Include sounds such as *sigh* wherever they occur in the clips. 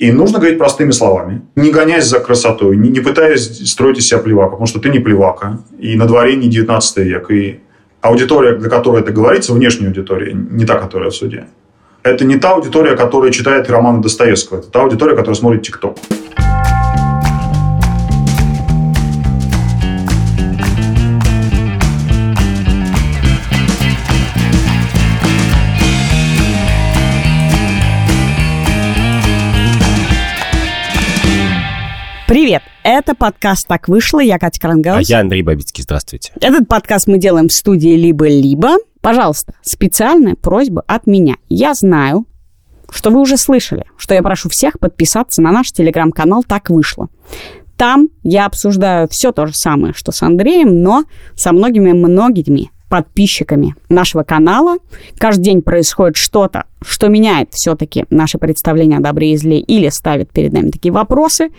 И нужно говорить простыми словами, не гоняясь за красотой, не, не пытаясь строить из себя плевака, потому что ты не плевака, и на дворе не 19 век, и аудитория, для которой это говорится, внешняя аудитория, не та, которая в суде. Это не та аудитория, которая читает романы Достоевского, это та аудитория, которая смотрит ТикТок. Привет! Это подкаст «Так вышло». Я Катя Крангаус. А я Андрей Бабицкий. Здравствуйте. Этот подкаст мы делаем в студии «Либо-либо». Пожалуйста, специальная просьба от меня. Я знаю, что вы уже слышали, что я прошу всех подписаться на наш телеграм-канал «Так вышло». Там я обсуждаю все то же самое, что с Андреем, но со многими-многими подписчиками нашего канала. Каждый день происходит что-то, что меняет все-таки наше представление о добре и зле или ставит перед нами такие вопросы.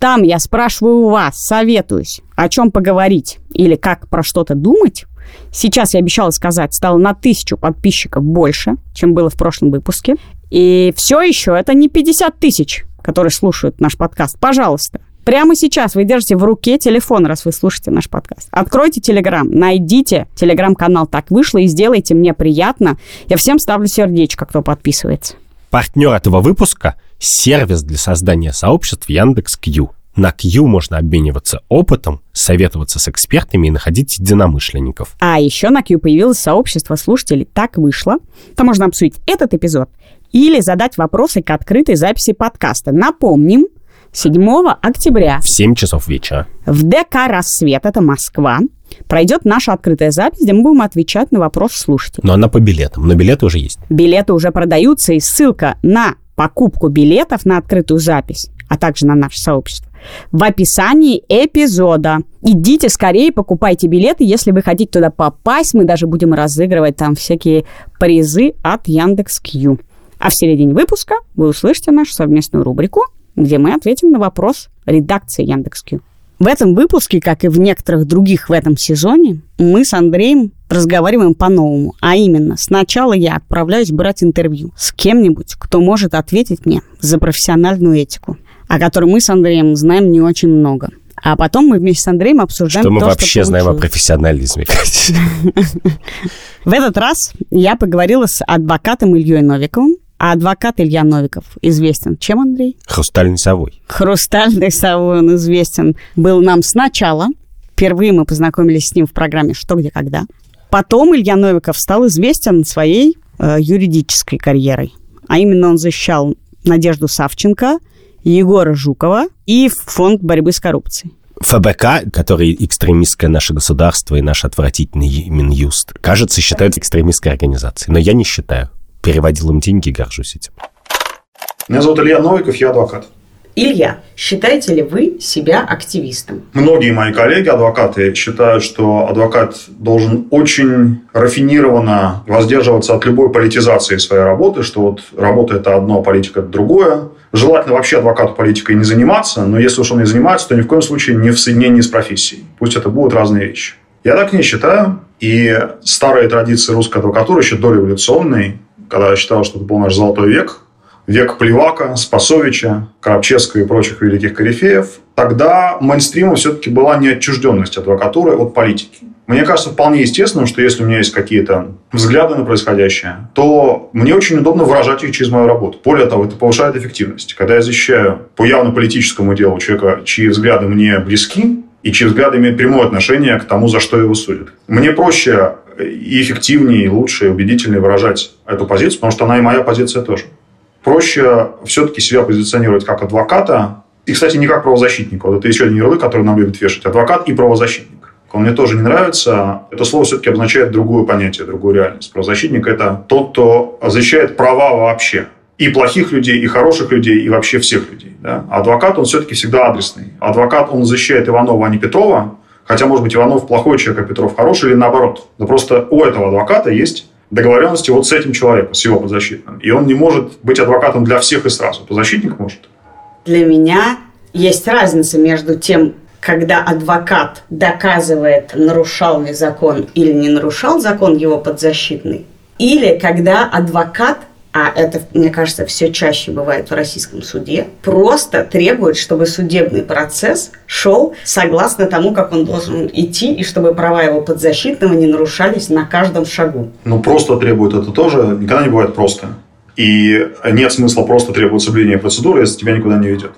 Там я спрашиваю у вас, советуюсь, о чем поговорить или как про что-то думать. Сейчас я обещала сказать, стало на тысячу подписчиков больше, чем было в прошлом выпуске. И все еще это не 50 тысяч, которые слушают наш подкаст. Пожалуйста, Прямо сейчас вы держите в руке телефон, раз вы слушаете наш подкаст. Откройте Телеграм, найдите Телеграм-канал «Так вышло» и сделайте мне приятно. Я всем ставлю сердечко, кто подписывается. Партнер этого выпуска – сервис для создания сообществ Яндекс.Кью. На Q можно обмениваться опытом, советоваться с экспертами и находить единомышленников. А еще на Q появилось сообщество слушателей «Так вышло». Там можно обсудить этот эпизод или задать вопросы к открытой записи подкаста. Напомним, 7 октября В 7 часов вечера. в ДК «Рассвет», это Москва, пройдет наша открытая запись, где мы будем отвечать на вопросы слушателей. Но она по билетам. Но билеты уже есть. Билеты уже продаются, и ссылка на покупку билетов на открытую запись, а также на наше сообщество, в описании эпизода. Идите скорее, покупайте билеты, если вы хотите туда попасть. Мы даже будем разыгрывать там всякие призы от Яндекс.Кью. А в середине выпуска вы услышите нашу совместную рубрику, где мы ответим на вопрос редакции Яндекс.Кью. В этом выпуске, как и в некоторых других в этом сезоне, мы с Андреем разговариваем по-новому. А именно, сначала я отправляюсь брать интервью с кем-нибудь, кто может ответить мне за профессиональную этику, о которой мы с Андреем знаем не очень много. А потом мы вместе с Андреем обсуждаем Что мы то, вообще что знаем о профессионализме. *laughs* В этот раз я поговорила с адвокатом Ильей Новиковым. А адвокат Илья Новиков известен чем, Андрей? Хрустальной совой. Хрустальный совой он известен был нам сначала. Впервые мы познакомились с ним в программе «Что, где, когда». Потом Илья Новиков стал известен своей э, юридической карьерой. А именно он защищал Надежду Савченко, Егора Жукова и фонд борьбы с коррупцией. ФБК, который экстремистское наше государство и наш отвратительный Минюст, кажется, считают экстремистской организацией. Но я не считаю. Переводил им деньги горжусь этим. Меня зовут Илья Новиков, я адвокат. Илья, считаете ли вы себя активистом? Многие мои коллеги, адвокаты, считают, что адвокат должен очень рафинированно воздерживаться от любой политизации своей работы, что вот работа – это одно, политика – это другое. Желательно вообще адвокату политикой не заниматься, но если уж он и занимается, то ни в коем случае не в соединении с профессией. Пусть это будут разные вещи. Я так не считаю. И старые традиции русской адвокатуры, еще дореволюционной, когда я считал, что это был наш золотой век, век Плевака, Спасовича, Коробчевского и прочих великих корифеев, тогда мейнстримом все-таки была неотчужденность адвокатуры от политики. Мне кажется вполне естественным, что если у меня есть какие-то взгляды на происходящее, то мне очень удобно выражать их через мою работу. Более того, это повышает эффективность. Когда я защищаю по явно политическому делу человека, чьи взгляды мне близки, и чьи взгляды имеют прямое отношение к тому, за что его судят. Мне проще и эффективнее, и лучше, и убедительнее выражать эту позицию, потому что она и моя позиция тоже. Проще все-таки себя позиционировать как адвоката, и, кстати, не как правозащитника. Вот это еще один ярлык, который нам любят вешать. Адвокат и правозащитник. Он мне тоже не нравится. Это слово все-таки обозначает другое понятие, другую реальность. Правозащитник – это тот, кто защищает права вообще. И плохих людей, и хороших людей, и вообще всех людей. Да? А адвокат, он все-таки всегда адресный. Адвокат, он защищает Иванова, а не Петрова. Хотя, может быть, Иванов плохой человек, а Петров хороший, или наоборот. Но просто у этого адвоката есть договоренности вот с этим человеком, с его подзащитным. И он не может быть адвокатом для всех и сразу. Подзащитник может. Для меня есть разница между тем, когда адвокат доказывает, нарушал ли закон или не нарушал закон его подзащитный, или когда адвокат а это, мне кажется, все чаще бывает в российском суде, просто требует, чтобы судебный процесс шел согласно тому, как он должен идти, и чтобы права его подзащитного не нарушались на каждом шагу. Ну, просто требует это тоже никогда не бывает просто. И нет смысла просто требовать соблюдения процедуры, если тебя никуда не ведет.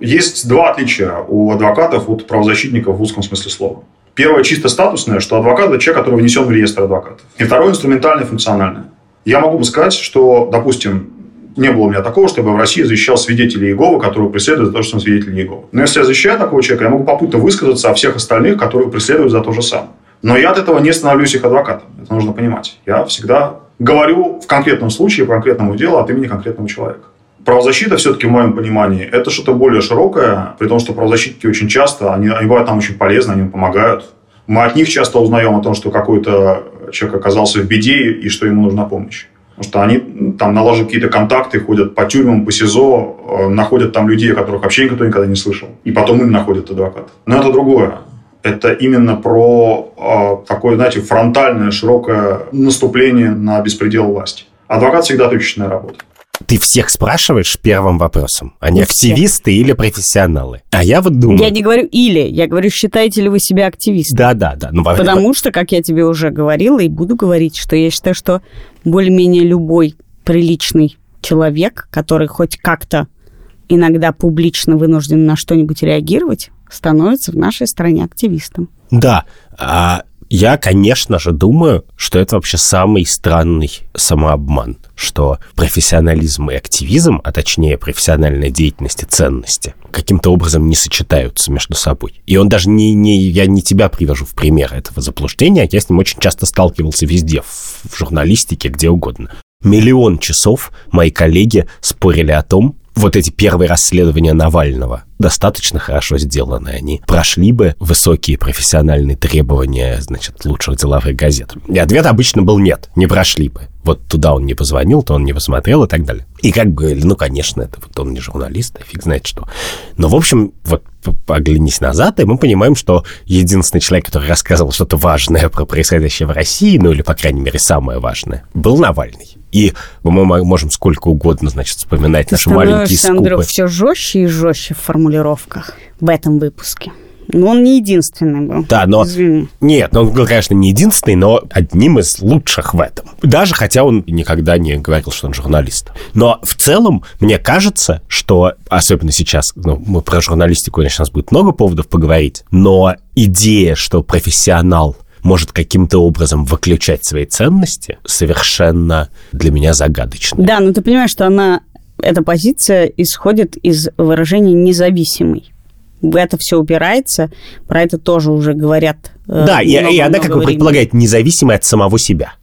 Есть два отличия у адвокатов от правозащитников в узком смысле слова. Первое чисто статусное, что адвокат – это человек, который внесен в реестр адвокатов. И второе – инструментальное, функциональное. Я могу бы сказать, что, допустим, не было у меня такого, чтобы в России защищал свидетелей Иеговы, которые преследуют за то, что он свидетель Иеговы. Но если я защищаю такого человека, я могу попутно высказаться о всех остальных, которые преследуют за то же самое. Но я от этого не становлюсь их адвокатом. Это нужно понимать. Я всегда говорю в конкретном случае, по конкретному делу от имени конкретного человека. Правозащита, все-таки, в моем понимании, это что-то более широкое, при том, что правозащитники очень часто, они, они бывают нам очень полезны, они помогают. Мы от них часто узнаем о том, что какой-то человек оказался в беде и что ему нужна помощь. Потому что они там налаживают какие-то контакты, ходят по тюрьмам, по СИЗО, э, находят там людей, о которых вообще никто никогда не слышал. И потом им находят адвокат. Но это другое. Это именно про э, такое, знаете, фронтальное, широкое наступление на беспредел власти. Адвокат всегда точечная работа. Ты всех спрашиваешь первым вопросом. Они Не активисты или профессионалы? А я вот думаю... Я не говорю «или», я говорю, считаете ли вы себя активистом? Да-да-да. Ну, во- Потому что, как я тебе уже говорила и буду говорить, что я считаю, что более-менее любой приличный человек, который хоть как-то иногда публично вынужден на что-нибудь реагировать, становится в нашей стране активистом. Да, а я, конечно же, думаю, что это вообще самый странный самообман, что профессионализм и активизм, а точнее профессиональная деятельность и ценности, каким-то образом не сочетаются между собой. И он даже не, не я не тебя привожу в пример этого заблуждения, я с ним очень часто сталкивался везде, в журналистике, где угодно. Миллион часов мои коллеги спорили о том, вот эти первые расследования Навального достаточно хорошо сделаны. Они прошли бы высокие профессиональные требования, значит, лучших деловых газет. И ответ обычно был нет, не прошли бы. Вот туда он не позвонил, то он не посмотрел и так далее. И как бы, ну, конечно, это вот он не журналист, а фиг знает что. Но, в общем, вот оглянись назад, и мы понимаем, что единственный человек, который рассказывал что-то важное про происходящее в России, ну или, по крайней мере, самое важное, был Навальный. И мы можем сколько угодно, значит, вспоминать Ты наши маленькие становишься, Андрюх, скупы. все жестче и жестче в формулировках в этом выпуске. Но он не единственный был. Да, но... Извини. Нет, он был, конечно, не единственный, но одним из лучших в этом. Даже хотя он никогда не говорил, что он журналист. Но в целом, мне кажется, что, особенно сейчас, ну, мы про журналистику, конечно, у нас будет много поводов поговорить, но идея, что профессионал может каким-то образом выключать свои ценности, совершенно для меня загадочна. Да, но ты понимаешь, что она, эта позиция исходит из выражения «независимый». Это все упирается, про это тоже уже говорят. э, Да, и, и много-много она как бы предполагает независимой от самого себя.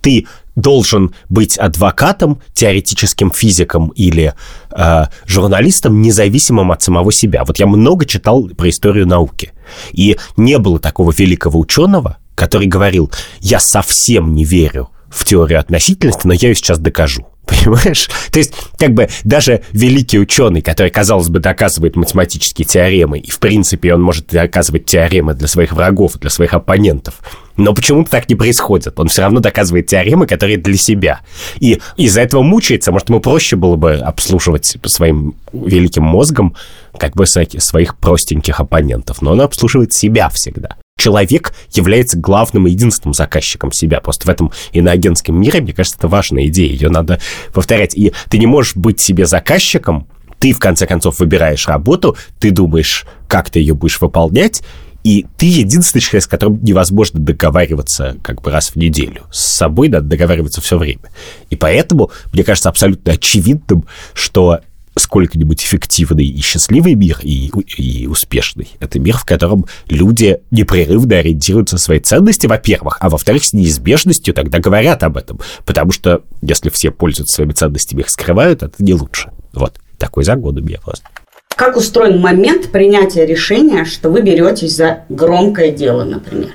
Ты должен быть адвокатом, теоретическим физиком или э, журналистом, независимым от самого себя. Вот я много читал про историю науки. И не было такого великого ученого, который говорил, я совсем не верю в теорию относительности, но я ее сейчас докажу. Понимаешь? *laughs* То есть, как бы даже великий ученый, который, казалось бы, доказывает математические теоремы, и, в принципе, он может доказывать теоремы для своих врагов, для своих оппонентов, но почему-то так не происходит. Он все равно доказывает теоремы, которые для себя. И из-за этого мучается. Может, ему проще было бы обслуживать своим великим мозгом как бы своих простеньких оппонентов. Но он обслуживает себя всегда. Человек является главным и единственным заказчиком себя. Просто в этом иноагентском мире, мне кажется, это важная идея. Ее надо повторять. И ты не можешь быть себе заказчиком, ты, в конце концов, выбираешь работу, ты думаешь, как ты ее будешь выполнять, и ты единственный человек, с которым невозможно договариваться как бы раз в неделю. С собой надо договариваться все время. И поэтому, мне кажется, абсолютно очевидным, что сколько-нибудь эффективный и счастливый мир, и, и успешный. Это мир, в котором люди непрерывно ориентируются на свои ценности, во-первых, а во-вторых, с неизбежностью тогда говорят об этом. Потому что если все пользуются своими ценностями, их скрывают, это не лучше. Вот. Такой загон у меня просто. Как устроен момент принятия решения, что вы беретесь за громкое дело, например?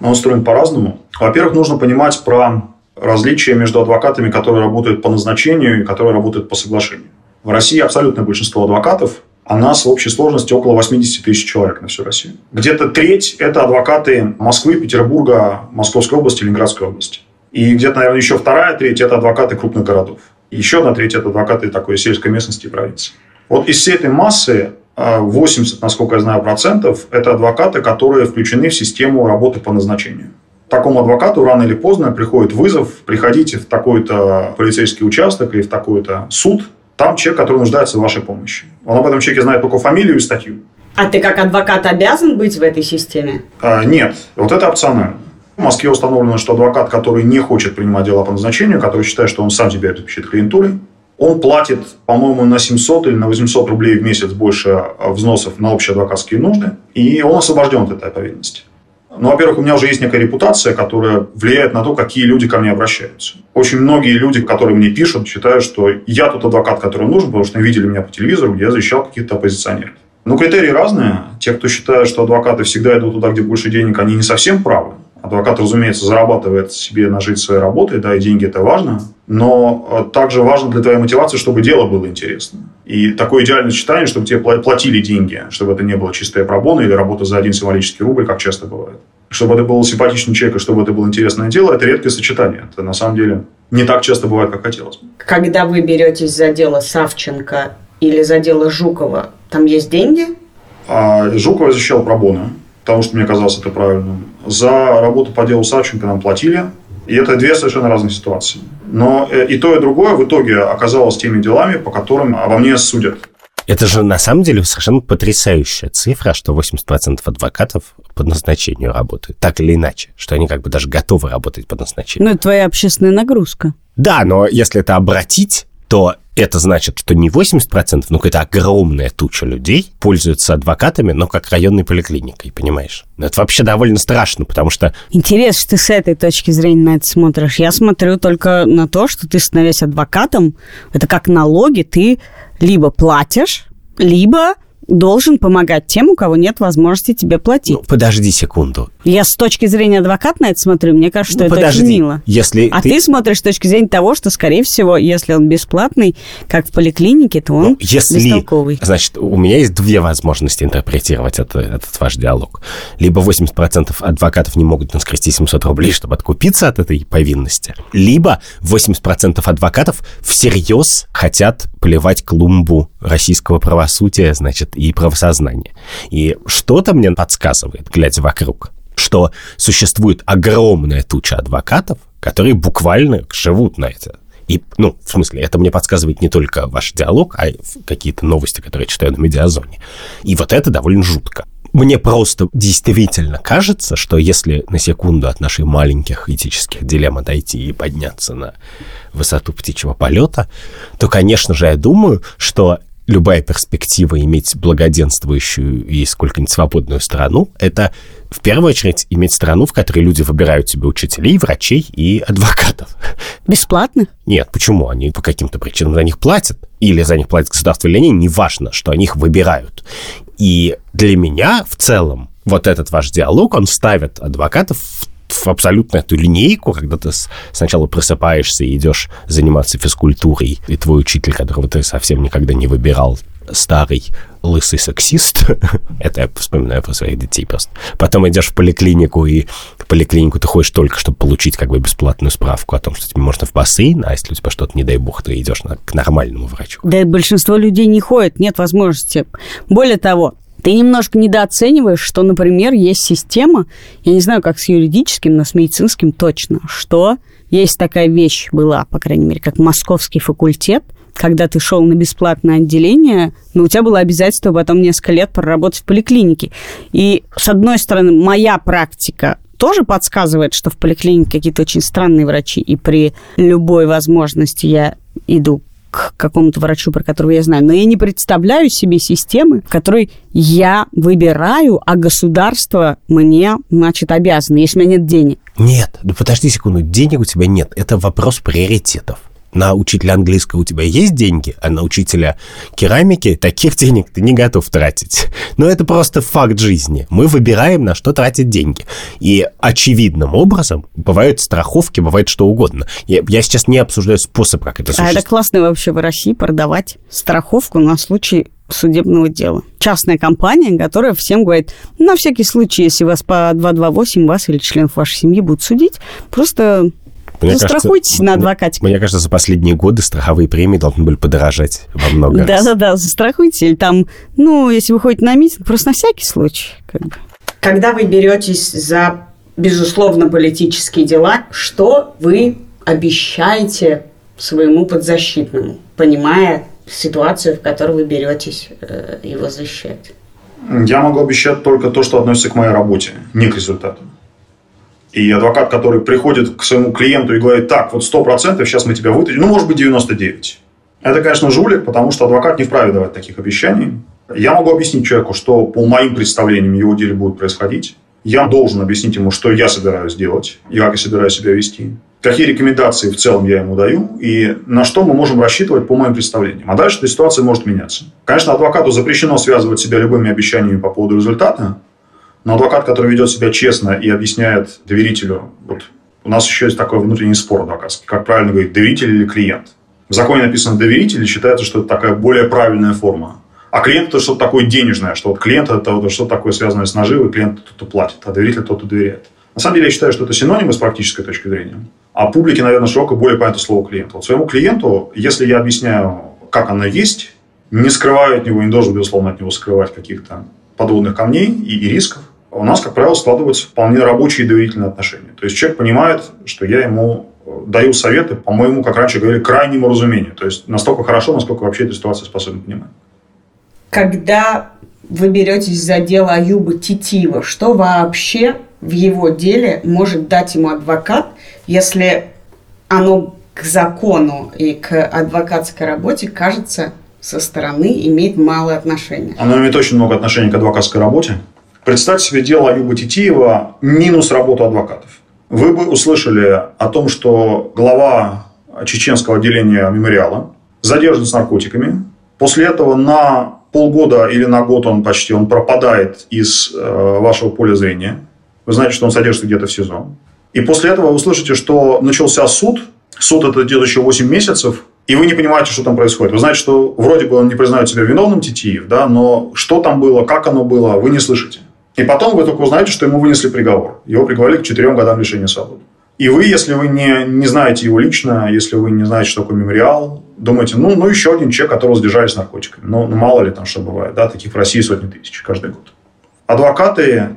Он устроен по-разному. Во-первых, нужно понимать про различия между адвокатами, которые работают по назначению и которые работают по соглашению. В России абсолютное большинство адвокатов, а нас в общей сложности около 80 тысяч человек на всю Россию. Где-то треть – это адвокаты Москвы, Петербурга, Московской области, Ленинградской области. И где-то, наверное, еще вторая треть – это адвокаты крупных городов. Еще одна треть – это адвокаты такой сельской местности и провинции. Вот из всей этой массы 80, а, насколько я знаю, процентов – это адвокаты, которые включены в систему работы по назначению. Такому адвокату рано или поздно приходит вызов, приходите в такой-то полицейский участок или в такой-то суд, там человек, который нуждается в вашей помощи. Он об этом человеке знает только фамилию и статью. А ты как адвокат обязан быть в этой системе? А, нет, вот это опционально. В Москве установлено, что адвокат, который не хочет принимать дела по назначению, который считает, что он сам себя обеспечит клиентурой, он платит, по-моему, на 700 или на 800 рублей в месяц больше а, взносов на общие адвокатские нужды, и он освобожден от этой повинности. Ну, во-первых, у меня уже есть некая репутация, которая влияет на то, какие люди ко мне обращаются. Очень многие люди, которые мне пишут, считают, что я тот адвокат, который нужен, потому что видели меня по телевизору, где я защищал каких-то оппозиционеров. Но критерии разные. Те, кто считает, что адвокаты всегда идут туда, где больше денег, они не совсем правы. Адвокат, разумеется, зарабатывает себе на жизнь своей работой, да, и деньги это важно. Но э, также важно для твоей мотивации, чтобы дело было интересно. И такое идеальное сочетание, чтобы тебе платили деньги, чтобы это не было чистая пробона или работа за один символический рубль, как часто бывает. Чтобы это был симпатичный человек и чтобы это было интересное дело, это редкое сочетание. Это на самом деле не так часто бывает, как хотелось бы. Когда вы беретесь за дело Савченко или за дело Жукова, там есть деньги? А Жукова защищал пробоны, потому что мне казалось это правильным. За работу по делу Савченко нам платили, и это две совершенно разные ситуации. Но э, и то, и другое в итоге оказалось теми делами, по которым обо мне судят. Это же на самом деле совершенно потрясающая цифра, что 80% адвокатов по назначению работают, так или иначе, что они как бы даже готовы работать по назначению. Ну, это твоя общественная нагрузка. Да, но если это обратить, то это значит, что не 80%, но какая-то огромная туча людей пользуются адвокатами, но как районной поликлиникой, понимаешь? Это вообще довольно страшно, потому что... Интересно, что ты с этой точки зрения на это смотришь. Я смотрю только на то, что ты, становясь адвокатом, это как налоги, ты либо платишь, либо должен помогать тем, у кого нет возможности тебе платить. Ну, подожди секунду. Я с точки зрения адвоката на это смотрю, мне кажется, что ну, это подожди. очень мило. Если а ты... ты смотришь с точки зрения того, что, скорее всего, если он бесплатный, как в поликлинике, то он ну, если... бестолковый. Значит, у меня есть две возможности интерпретировать это, этот ваш диалог. Либо 80% адвокатов не могут наскрести 700 рублей, чтобы откупиться от этой повинности, либо 80% адвокатов всерьез хотят поливать клумбу российского правосудия, значит, и правосознания. И что-то мне подсказывает, глядя вокруг, что существует огромная туча адвокатов, которые буквально живут на это. И, ну, в смысле, это мне подсказывает не только ваш диалог, а какие-то новости, которые я читаю на медиазоне. И вот это довольно жутко. Мне просто действительно кажется, что если на секунду от наших маленьких этических дилемм отойти и подняться на высоту птичьего полета, то, конечно же, я думаю, что любая перспектива иметь благоденствующую и сколько-нибудь свободную страну, это в первую очередь иметь страну, в которой люди выбирают себе учителей, врачей и адвокатов. Бесплатно? Нет, почему? Они по каким-то причинам за них платят. Или за них платит государство или нет, неважно, что они их выбирают. И для меня в целом вот этот ваш диалог, он ставит адвокатов в в абсолютно эту линейку, когда ты сначала просыпаешься и идешь заниматься физкультурой, и твой учитель, которого ты совсем никогда не выбирал, старый лысый сексист. *laughs* Это я вспоминаю про своих детей просто. Потом идешь в поликлинику, и в поликлинику ты ходишь только, чтобы получить как бы бесплатную справку о том, что тебе можно в бассейн, а если у тебя что-то, не дай бог, ты идешь на, к нормальному врачу. Да большинство людей не ходят, нет возможности. Более того, ты немножко недооцениваешь, что, например, есть система, я не знаю, как с юридическим, но с медицинским точно, что есть такая вещь была, по крайней мере, как московский факультет, когда ты шел на бесплатное отделение, но у тебя было обязательство потом несколько лет проработать в поликлинике. И, с одной стороны, моя практика тоже подсказывает, что в поликлинике какие-то очень странные врачи, и при любой возможности я иду к какому-то врачу, про которого я знаю, но я не представляю себе системы, в которой я выбираю, а государство мне, значит, обязано, если у меня нет денег. Нет, да подожди секунду, денег у тебя нет, это вопрос приоритетов на учителя английского у тебя есть деньги, а на учителя керамики таких *laughs* денег ты не готов тратить. Но это просто факт жизни. Мы выбираем, на что тратить деньги. И очевидным образом бывают страховки, бывает что угодно. Я, я сейчас не обсуждаю способ, как это существует. А это классно вообще в России продавать страховку на случай судебного дела. Частная компания, которая всем говорит, на всякий случай, если вас по 228, вас или членов вашей семьи будут судить, просто Мне Застрахуйтесь кажется, на адвокатик. Мне кажется, за последние годы страховые премии должны были подорожать во много раз. Да-да-да, застрахуйте. Или там, ну, если вы ходите на митинг, просто на всякий случай. Как бы. Когда вы беретесь за, безусловно, политические дела, что вы обещаете своему подзащитному, понимая ситуацию, в которой вы беретесь э, его защищать? Я могу обещать только то, что относится к моей работе, не к результату. И адвокат, который приходит к своему клиенту и говорит, так, вот 100% сейчас мы тебя вытащим, ну, может быть, 99. Это, конечно, жулик, потому что адвокат не вправе давать таких обещаний. Я могу объяснить человеку, что по моим представлениям его деле будет происходить. Я должен объяснить ему, что я собираюсь делать и как я собираюсь себя вести. Какие рекомендации в целом я ему даю и на что мы можем рассчитывать по моим представлениям. А дальше эта ситуация может меняться. Конечно, адвокату запрещено связывать себя любыми обещаниями по поводу результата, но адвокат, который ведет себя честно и объясняет доверителю, вот у нас еще есть такой внутренний спор адвокатский, как правильно говорить, доверитель или клиент. В законе написано доверитель, и считается, что это такая более правильная форма. А клиент это что-то такое денежное, что вот клиент это вот что-то такое связанное с наживой, клиент тот, кто платит, а доверитель тот, кто доверяет. На самом деле я считаю, что это синонимы с практической точки зрения. А публике, наверное, широко более понятно слово клиент. Вот своему клиенту, если я объясняю, как оно есть, не скрываю от него, не должен, безусловно, от него скрывать каких-то подводных камней и, и рисков, у нас, как правило, складываются вполне рабочие и доверительные отношения. То есть человек понимает, что я ему э, даю советы, по-моему, как раньше говорили, крайнему разумению. То есть настолько хорошо, насколько вообще эту ситуацию способен понимать. Когда вы беретесь за дело Аюба Титива, что вообще в его деле может дать ему адвокат, если оно к закону и к адвокатской работе кажется со стороны имеет мало отношения. Оно имеет очень много отношения к адвокатской работе. Представьте себе дело Аюба Титиева минус работу адвокатов. Вы бы услышали о том, что глава чеченского отделения мемориала задержан с наркотиками. После этого на полгода или на год он почти он пропадает из э, вашего поля зрения. Вы знаете, что он содержится где-то в СИЗО. И после этого вы услышите, что начался суд. Суд это идет еще 8 месяцев. И вы не понимаете, что там происходит. Вы знаете, что вроде бы он не признает себя виновным Титиев, да, но что там было, как оно было, вы не слышите. И потом вы только узнаете, что ему вынесли приговор. Его приговорили к 4 годам лишения свободы. И вы, если вы не, не знаете его лично, если вы не знаете, что такое мемориал, думаете, ну, ну еще один человек, которого задержали наркотиками. Ну, ну, мало ли там что бывает, да, таких в России сотни тысяч каждый год. Адвокаты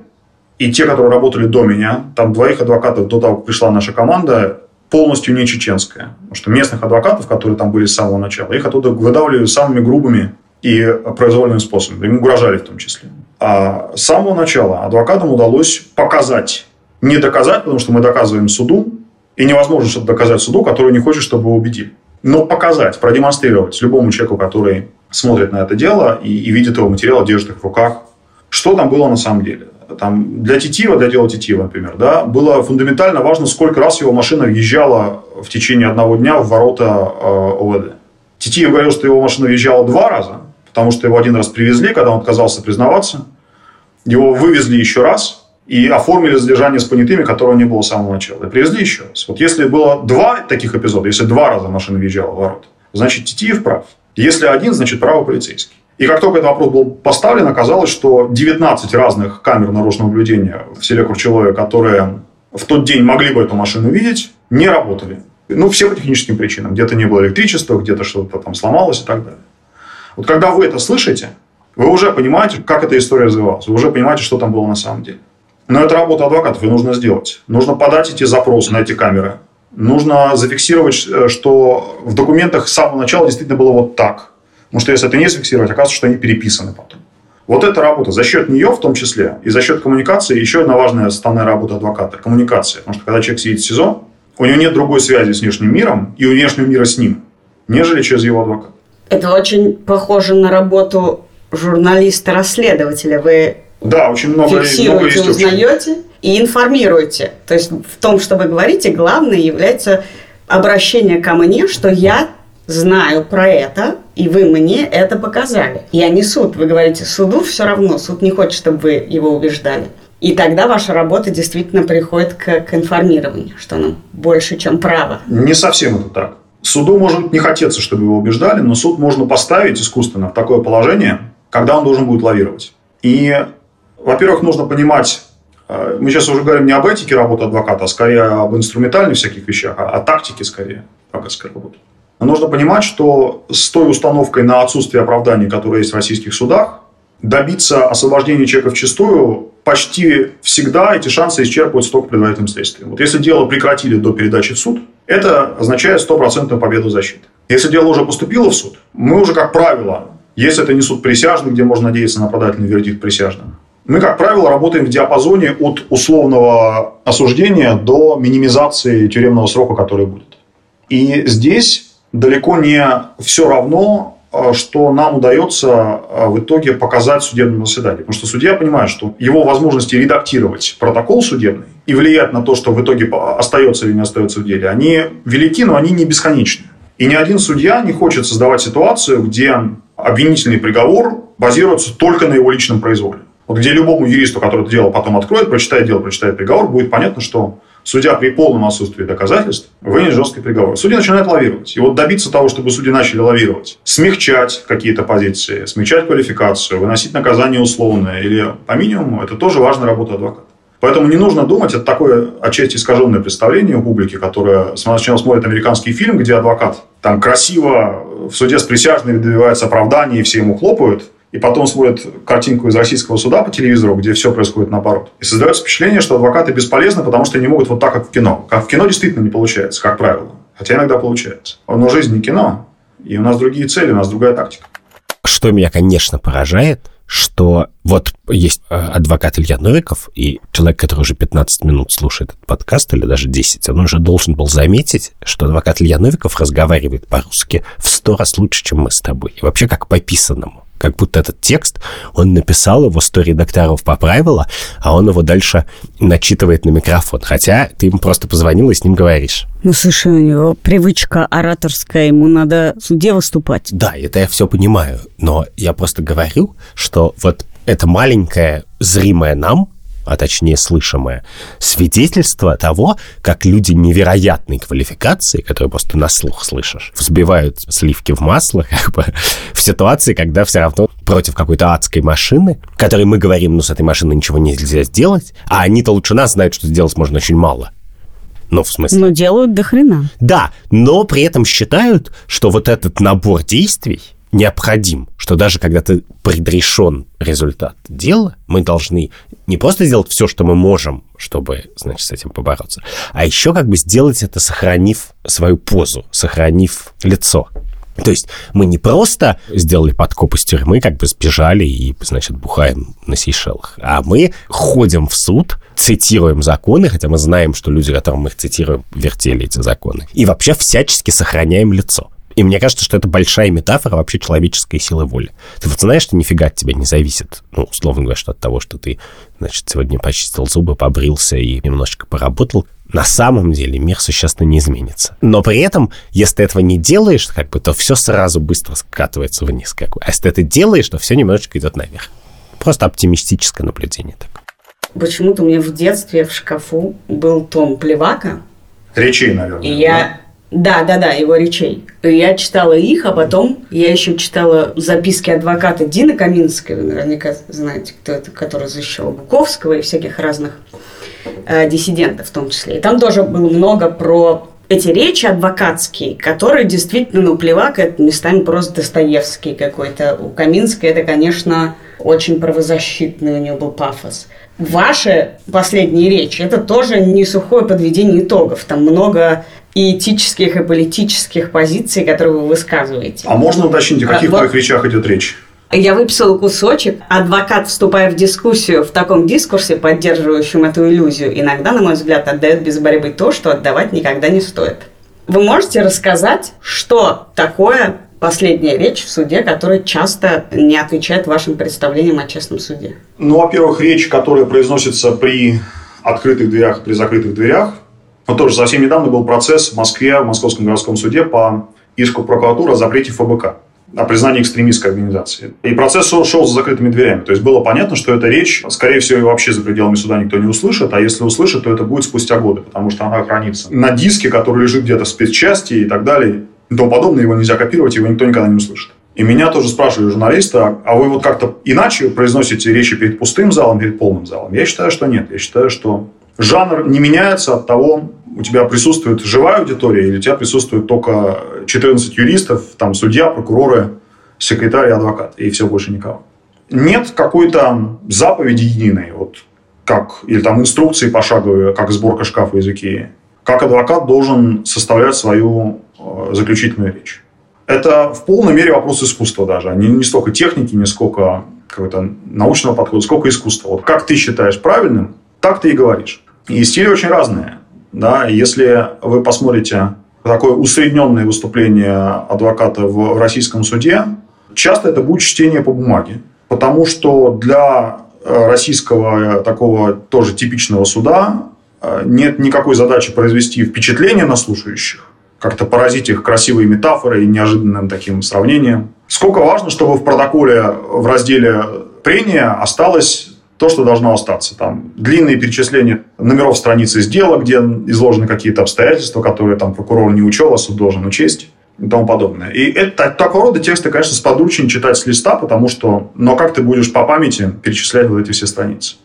и те, которые работали до меня, там двоих адвокатов до того, как пришла наша команда, полностью не чеченская. Потому что местных адвокатов, которые там были с самого начала, их оттуда выдавливали самыми грубыми и произвольными способами. Им угрожали в том числе. А с самого начала адвокатам удалось показать, не доказать, потому что мы доказываем суду, и невозможно что-то доказать суду, который не хочет, чтобы его убедили. Но показать, продемонстрировать любому человеку, который смотрит на это дело и, и видит его материал, держит их в руках, что там было на самом деле там, для Титива, для дела Титива, например, да, было фундаментально важно, сколько раз его машина въезжала в течение одного дня в ворота э, ОВД. Титив говорил, что его машина въезжала два раза, потому что его один раз привезли, когда он отказался признаваться. Его вывезли еще раз и оформили задержание с понятыми, которого не было с самого начала. И привезли еще раз. Вот если было два таких эпизода, если два раза машина въезжала в ворота, значит, Титиев прав. Если один, значит, право полицейский. И как только этот вопрос был поставлен, оказалось, что 19 разных камер наружного наблюдения в селе Курчелове, которые в тот день могли бы эту машину видеть, не работали. Ну, все по техническим причинам. Где-то не было электричества, где-то что-то там сломалось и так далее. Вот когда вы это слышите, вы уже понимаете, как эта история развивалась. Вы уже понимаете, что там было на самом деле. Но это работа адвокатов, и нужно сделать. Нужно подать эти запросы на эти камеры. Нужно зафиксировать, э, что в документах с самого начала действительно было вот так – Потому что если это не зафиксировать, оказывается, что они переписаны потом. Вот эта работа, за счет нее в том числе, и за счет коммуникации, еще одна важная основная работа адвоката – коммуникация. Потому что когда человек сидит в СИЗО, у него нет другой связи с внешним миром и у внешнего мира с ним, нежели через его адвоката. Это очень похоже на работу журналиста-расследователя. Вы да, очень много, фиксируете, много узнаете и информируете. То есть в том, что вы говорите, главное является обращение ко мне, что я знаю про это, и вы мне это показали. Я не суд. Вы говорите, суду все равно. Суд не хочет, чтобы вы его убеждали. И тогда ваша работа действительно приходит к, к информированию, что оно больше, чем право. Не совсем это так. Суду может не хотеться, чтобы его убеждали, но суд можно поставить искусственно в такое положение, когда он должен будет лавировать. И, во-первых, нужно понимать, А, мы сейчас уже говорим не об этике работы адвоката, а скорее об инструментальных всяких вещах, а о тактике скорее адвокатской работы. Но нужно понимать, что с той установкой на отсутствие оправданий, которая есть в российских судах, добиться освобождения человека в чистую почти всегда эти шансы исчерпываются только предварительным следствием. Вот если дело прекратили до передачи в суд, это означает стопроцентную победу защиты. Если дело уже поступило в суд, мы уже, как правило, если это не суд присяжных, где можно надеяться на оправдательный вердикт присяжных, мы, как правило, работаем в диапазоне от условного осуждения до минимизации тюремного срока, который будет. И здесь далеко не все равно, что нам удается э, в итоге показать судебному заседании. Потому что судья понимает, что его возможности редактировать протокол судебный и влиять на то, что в итоге остается или не остается в деле, они велики, но они не бесконечны. И ни один судья не хочет создавать ситуацию, где обвинительный приговор базируется только на его личном произволе. Вот где любому юристу, который это дело потом откроет, прочитает дело, прочитает приговор, будет понятно, что судья при полном отсутствии доказательств вынес жесткий приговор. Судья начинает лавировать. И вот добиться того, чтобы судьи начали лавировать, смягчать какие-то позиции, смягчать квалификацию, выносить наказание условное или по минимуму, это тоже важная работа адвоката. Поэтому не нужно думать, это такое отчасти искаженное представление у публики, которая сначала смотрит американский фильм, где адвокат там красиво в суде с присяжными добивается оправдания, и все ему хлопают, и потом смотрят картинку из российского суда по телевизору, где все происходит наоборот. И создается впечатление, что адвокаты бесполезны, потому что они могут вот так, как в кино. Как в кино действительно не получается, как правило. Хотя иногда получается. Но жизнь не кино, и у нас другие цели, у нас другая тактика. Что меня, конечно, поражает, что вот есть э, адвокат Илья Новиков, и человек, который уже 15 минут слушает этот подкаст, или даже 10, он уже должен был заметить, что адвокат Илья Новиков разговаривает по-русски в сто раз лучше, чем мы с тобой. И вообще как по писанному как будто этот текст, он написал его, сто редакторов поправила, а он его дальше начитывает на микрофон. Хотя ты ему просто позвонил и с ним говоришь. Ну, слушай, у него привычка ораторская, ему надо в суде выступать. Да, это я все понимаю, но я просто говорю, что вот это маленькое, зримое нам, а точнее слышимое, свидетельство того, как люди невероятной квалификации, которые просто на слух слышишь, взбивают сливки в масло, *laughs* как бы в ситуации, когда все равно против какой-то адской машины, которой мы говорим, ну, с этой машиной ничего нельзя сделать, а они-то лучше нас знают, что сделать можно очень мало. Ну, в смысле... Но делают до хрена. Да, но при этом считают, что вот этот набор действий, необходим, что даже когда ты предрешен результат дела, мы должны не просто сделать все, что мы можем, чтобы, значит, с этим побороться, а еще как бы сделать это, сохранив свою позу, сохранив лицо. То есть мы не просто сделали подкоп из тюрьмы, как бы сбежали и, значит, бухаем на Сейшелах, а мы ходим в суд, цитируем законы, хотя мы знаем, что люди, которым мы их цитируем, вертели эти законы, и вообще всячески сохраняем лицо. И мне кажется, что это большая метафора вообще человеческой силы воли. Ты вот знаешь, что нифига от тебя не зависит, ну, условно говоря, что от того, что ты, значит, сегодня почистил зубы, побрился и немножечко поработал, на самом деле мир существенно не изменится. Но при этом, если ты этого не делаешь, как бы, то все сразу быстро скатывается вниз. Как бы. А если ты это делаешь, то все немножечко идет наверх. Просто оптимистическое наблюдение такое. Почему-то у меня в детстве в шкафу был том Плевака. Речей, наверное. И я да, да, да, его речей. Я читала их, а потом я еще читала записки адвоката Дины Каминской, вы наверняка знаете, кто это, который защищал Буковского и всяких разных э, диссидентов в том числе. И там тоже было много про эти речи адвокатские, которые действительно, ну, Плевак, это местами просто Достоевский какой-то. У Каминской это, конечно, очень правозащитный у него был пафос. Ваши последние речи – это тоже не сухое подведение итогов. Там много и этических, и политических позиций, которые вы высказываете. А можно уточнить, о каких а, твоих речах идет речь? Я выписала кусочек. Адвокат, вступая в дискуссию в таком дискурсе, поддерживающем эту иллюзию, иногда, на мой взгляд, отдает без борьбы то, что отдавать никогда не стоит. Вы можете рассказать, что такое последняя речь в суде, которая часто не отвечает вашим представлениям о честном суде? Ну, во-первых, речь, которая произносится при открытых дверях, при закрытых дверях, вот тоже совсем недавно был процесс в Москве, в Московском городском суде по иску прокуратуры о запрете ФБК о признании экстремистской организации. И процесс шел, за закрытыми дверями. То есть было понятно, что эта речь, скорее всего, вообще за пределами суда никто не услышит, а если услышит, то это будет спустя годы, потому что она хранится на диске, который лежит где-то в спецчасти и так далее и тому подобное, его нельзя копировать, его никто никогда не услышит. И меня тоже спрашивали журналисты, а, а вы вот как-то иначе произносите речи перед пустым залом, перед полным залом? Я считаю, что нет. Я считаю, что жанр не меняется от того, у тебя присутствует живая аудитория или у тебя присутствует только 14 юристов, там судья, прокуроры, секретарь, адвокат, и все больше никого. Нет какой-то заповеди единой, вот как, или там инструкции пошаговые, как сборка шкафа из Икеи. Как адвокат должен составлять свою э, заключительную речь. Это в полной мере вопрос искусства даже. Не, не столько техники, не сколько какого-то научного подхода, сколько искусства. Вот как ты считаешь правильным, так ты и говоришь. И стили очень разные. Да? Если вы посмотрите такое усредненное выступление адвоката в российском суде, часто это будет чтение по бумаге. Потому что для э, российского такого тоже типичного суда э, нет никакой задачи произвести впечатление на слушающих, как-то поразить их красивой метафорой и неожиданным таким сравнением. Сколько важно, чтобы в протоколе в разделе прения осталось то, что должно остаться. Там длинные перечисления номеров страницы дела, где изложены какие-то обстоятельства, которые там прокурор не учел, а суд должен учесть и тому подобное. И это, такого рода тексты, конечно, сподручнее читать с листа, потому что, но как ты будешь по памяти перечислять вот эти все страницы?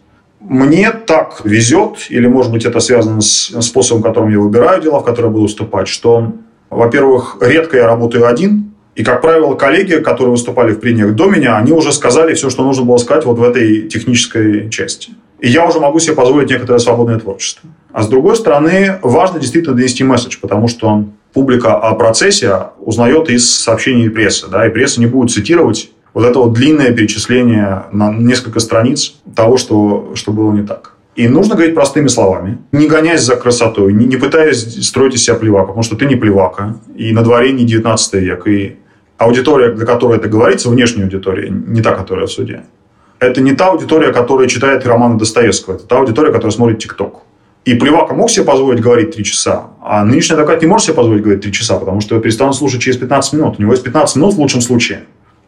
Мне так везет, или, может быть, это связано с способом, которым я выбираю дела, в которые буду выступать, что, во-первых, редко я работаю один, и, как правило, коллеги, которые выступали в прениях до меня, они уже сказали все, что нужно было сказать вот в этой технической части. И я уже могу себе позволить некоторое свободное творчество. А с другой стороны, важно действительно донести месседж, потому что публика о процессе узнает из сообщений прессы. Да, и пресса не будет цитировать вот это вот длинное перечисление на несколько страниц того, что, что было не так. И нужно говорить простыми словами, не гоняясь за красотой, не, не пытаясь строить из себя плевака, потому что ты не плевака, и на дворе не 19 век, и аудитория, для которой это говорится, внешняя аудитория, не та, которая в суде. Это не та аудитория, которая читает романы Достоевского, это та аудитория, которая смотрит ТикТок. И Плевака мог себе позволить говорить три часа, а нынешний адвокат не может себе позволить говорить три часа, потому что его перестанут слушать через 15 минут. У него есть 15 минут в лучшем случае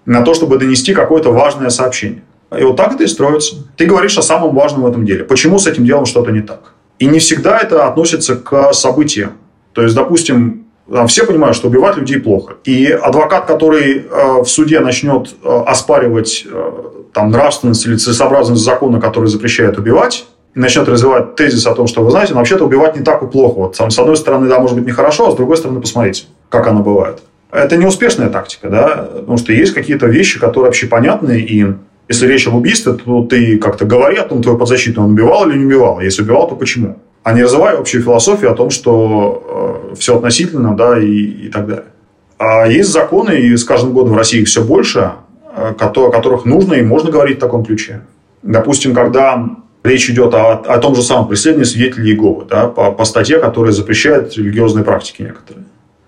на то, чтобы донести какое-то важное сообщение. И вот так это и строится. Ты говоришь о самом важном в этом деле. Почему с этим делом что-то не так? И не всегда это относится к событиям. То есть, допустим, все понимают, что убивать людей плохо. И адвокат, который э, в суде начнет э, оспаривать э, там, нравственность или целесообразность закона, который запрещает убивать, и начнет развивать тезис о том, что, вы знаете, ну, вообще-то убивать не так и плохо. Вот, с одной стороны, да, может быть, нехорошо, а с другой стороны, посмотрите, как оно бывает. Это неуспешная тактика, да, потому что есть какие-то вещи, которые вообще понятны, и если речь об убийстве, то ты как-то говори о том, твой подзащитный, он убивал или не убивал. Если убивал, то почему? А не развивай общую философию о том, что э, все относительно, да, и, и так далее. А есть законы, и с каждым годом в России их все больше, э, о которых нужно и можно говорить в таком ключе. Допустим, когда речь идет о, о том же самом преследовании свидетелей Иеговы, да, по, по статье, которая запрещает религиозные практики некоторые.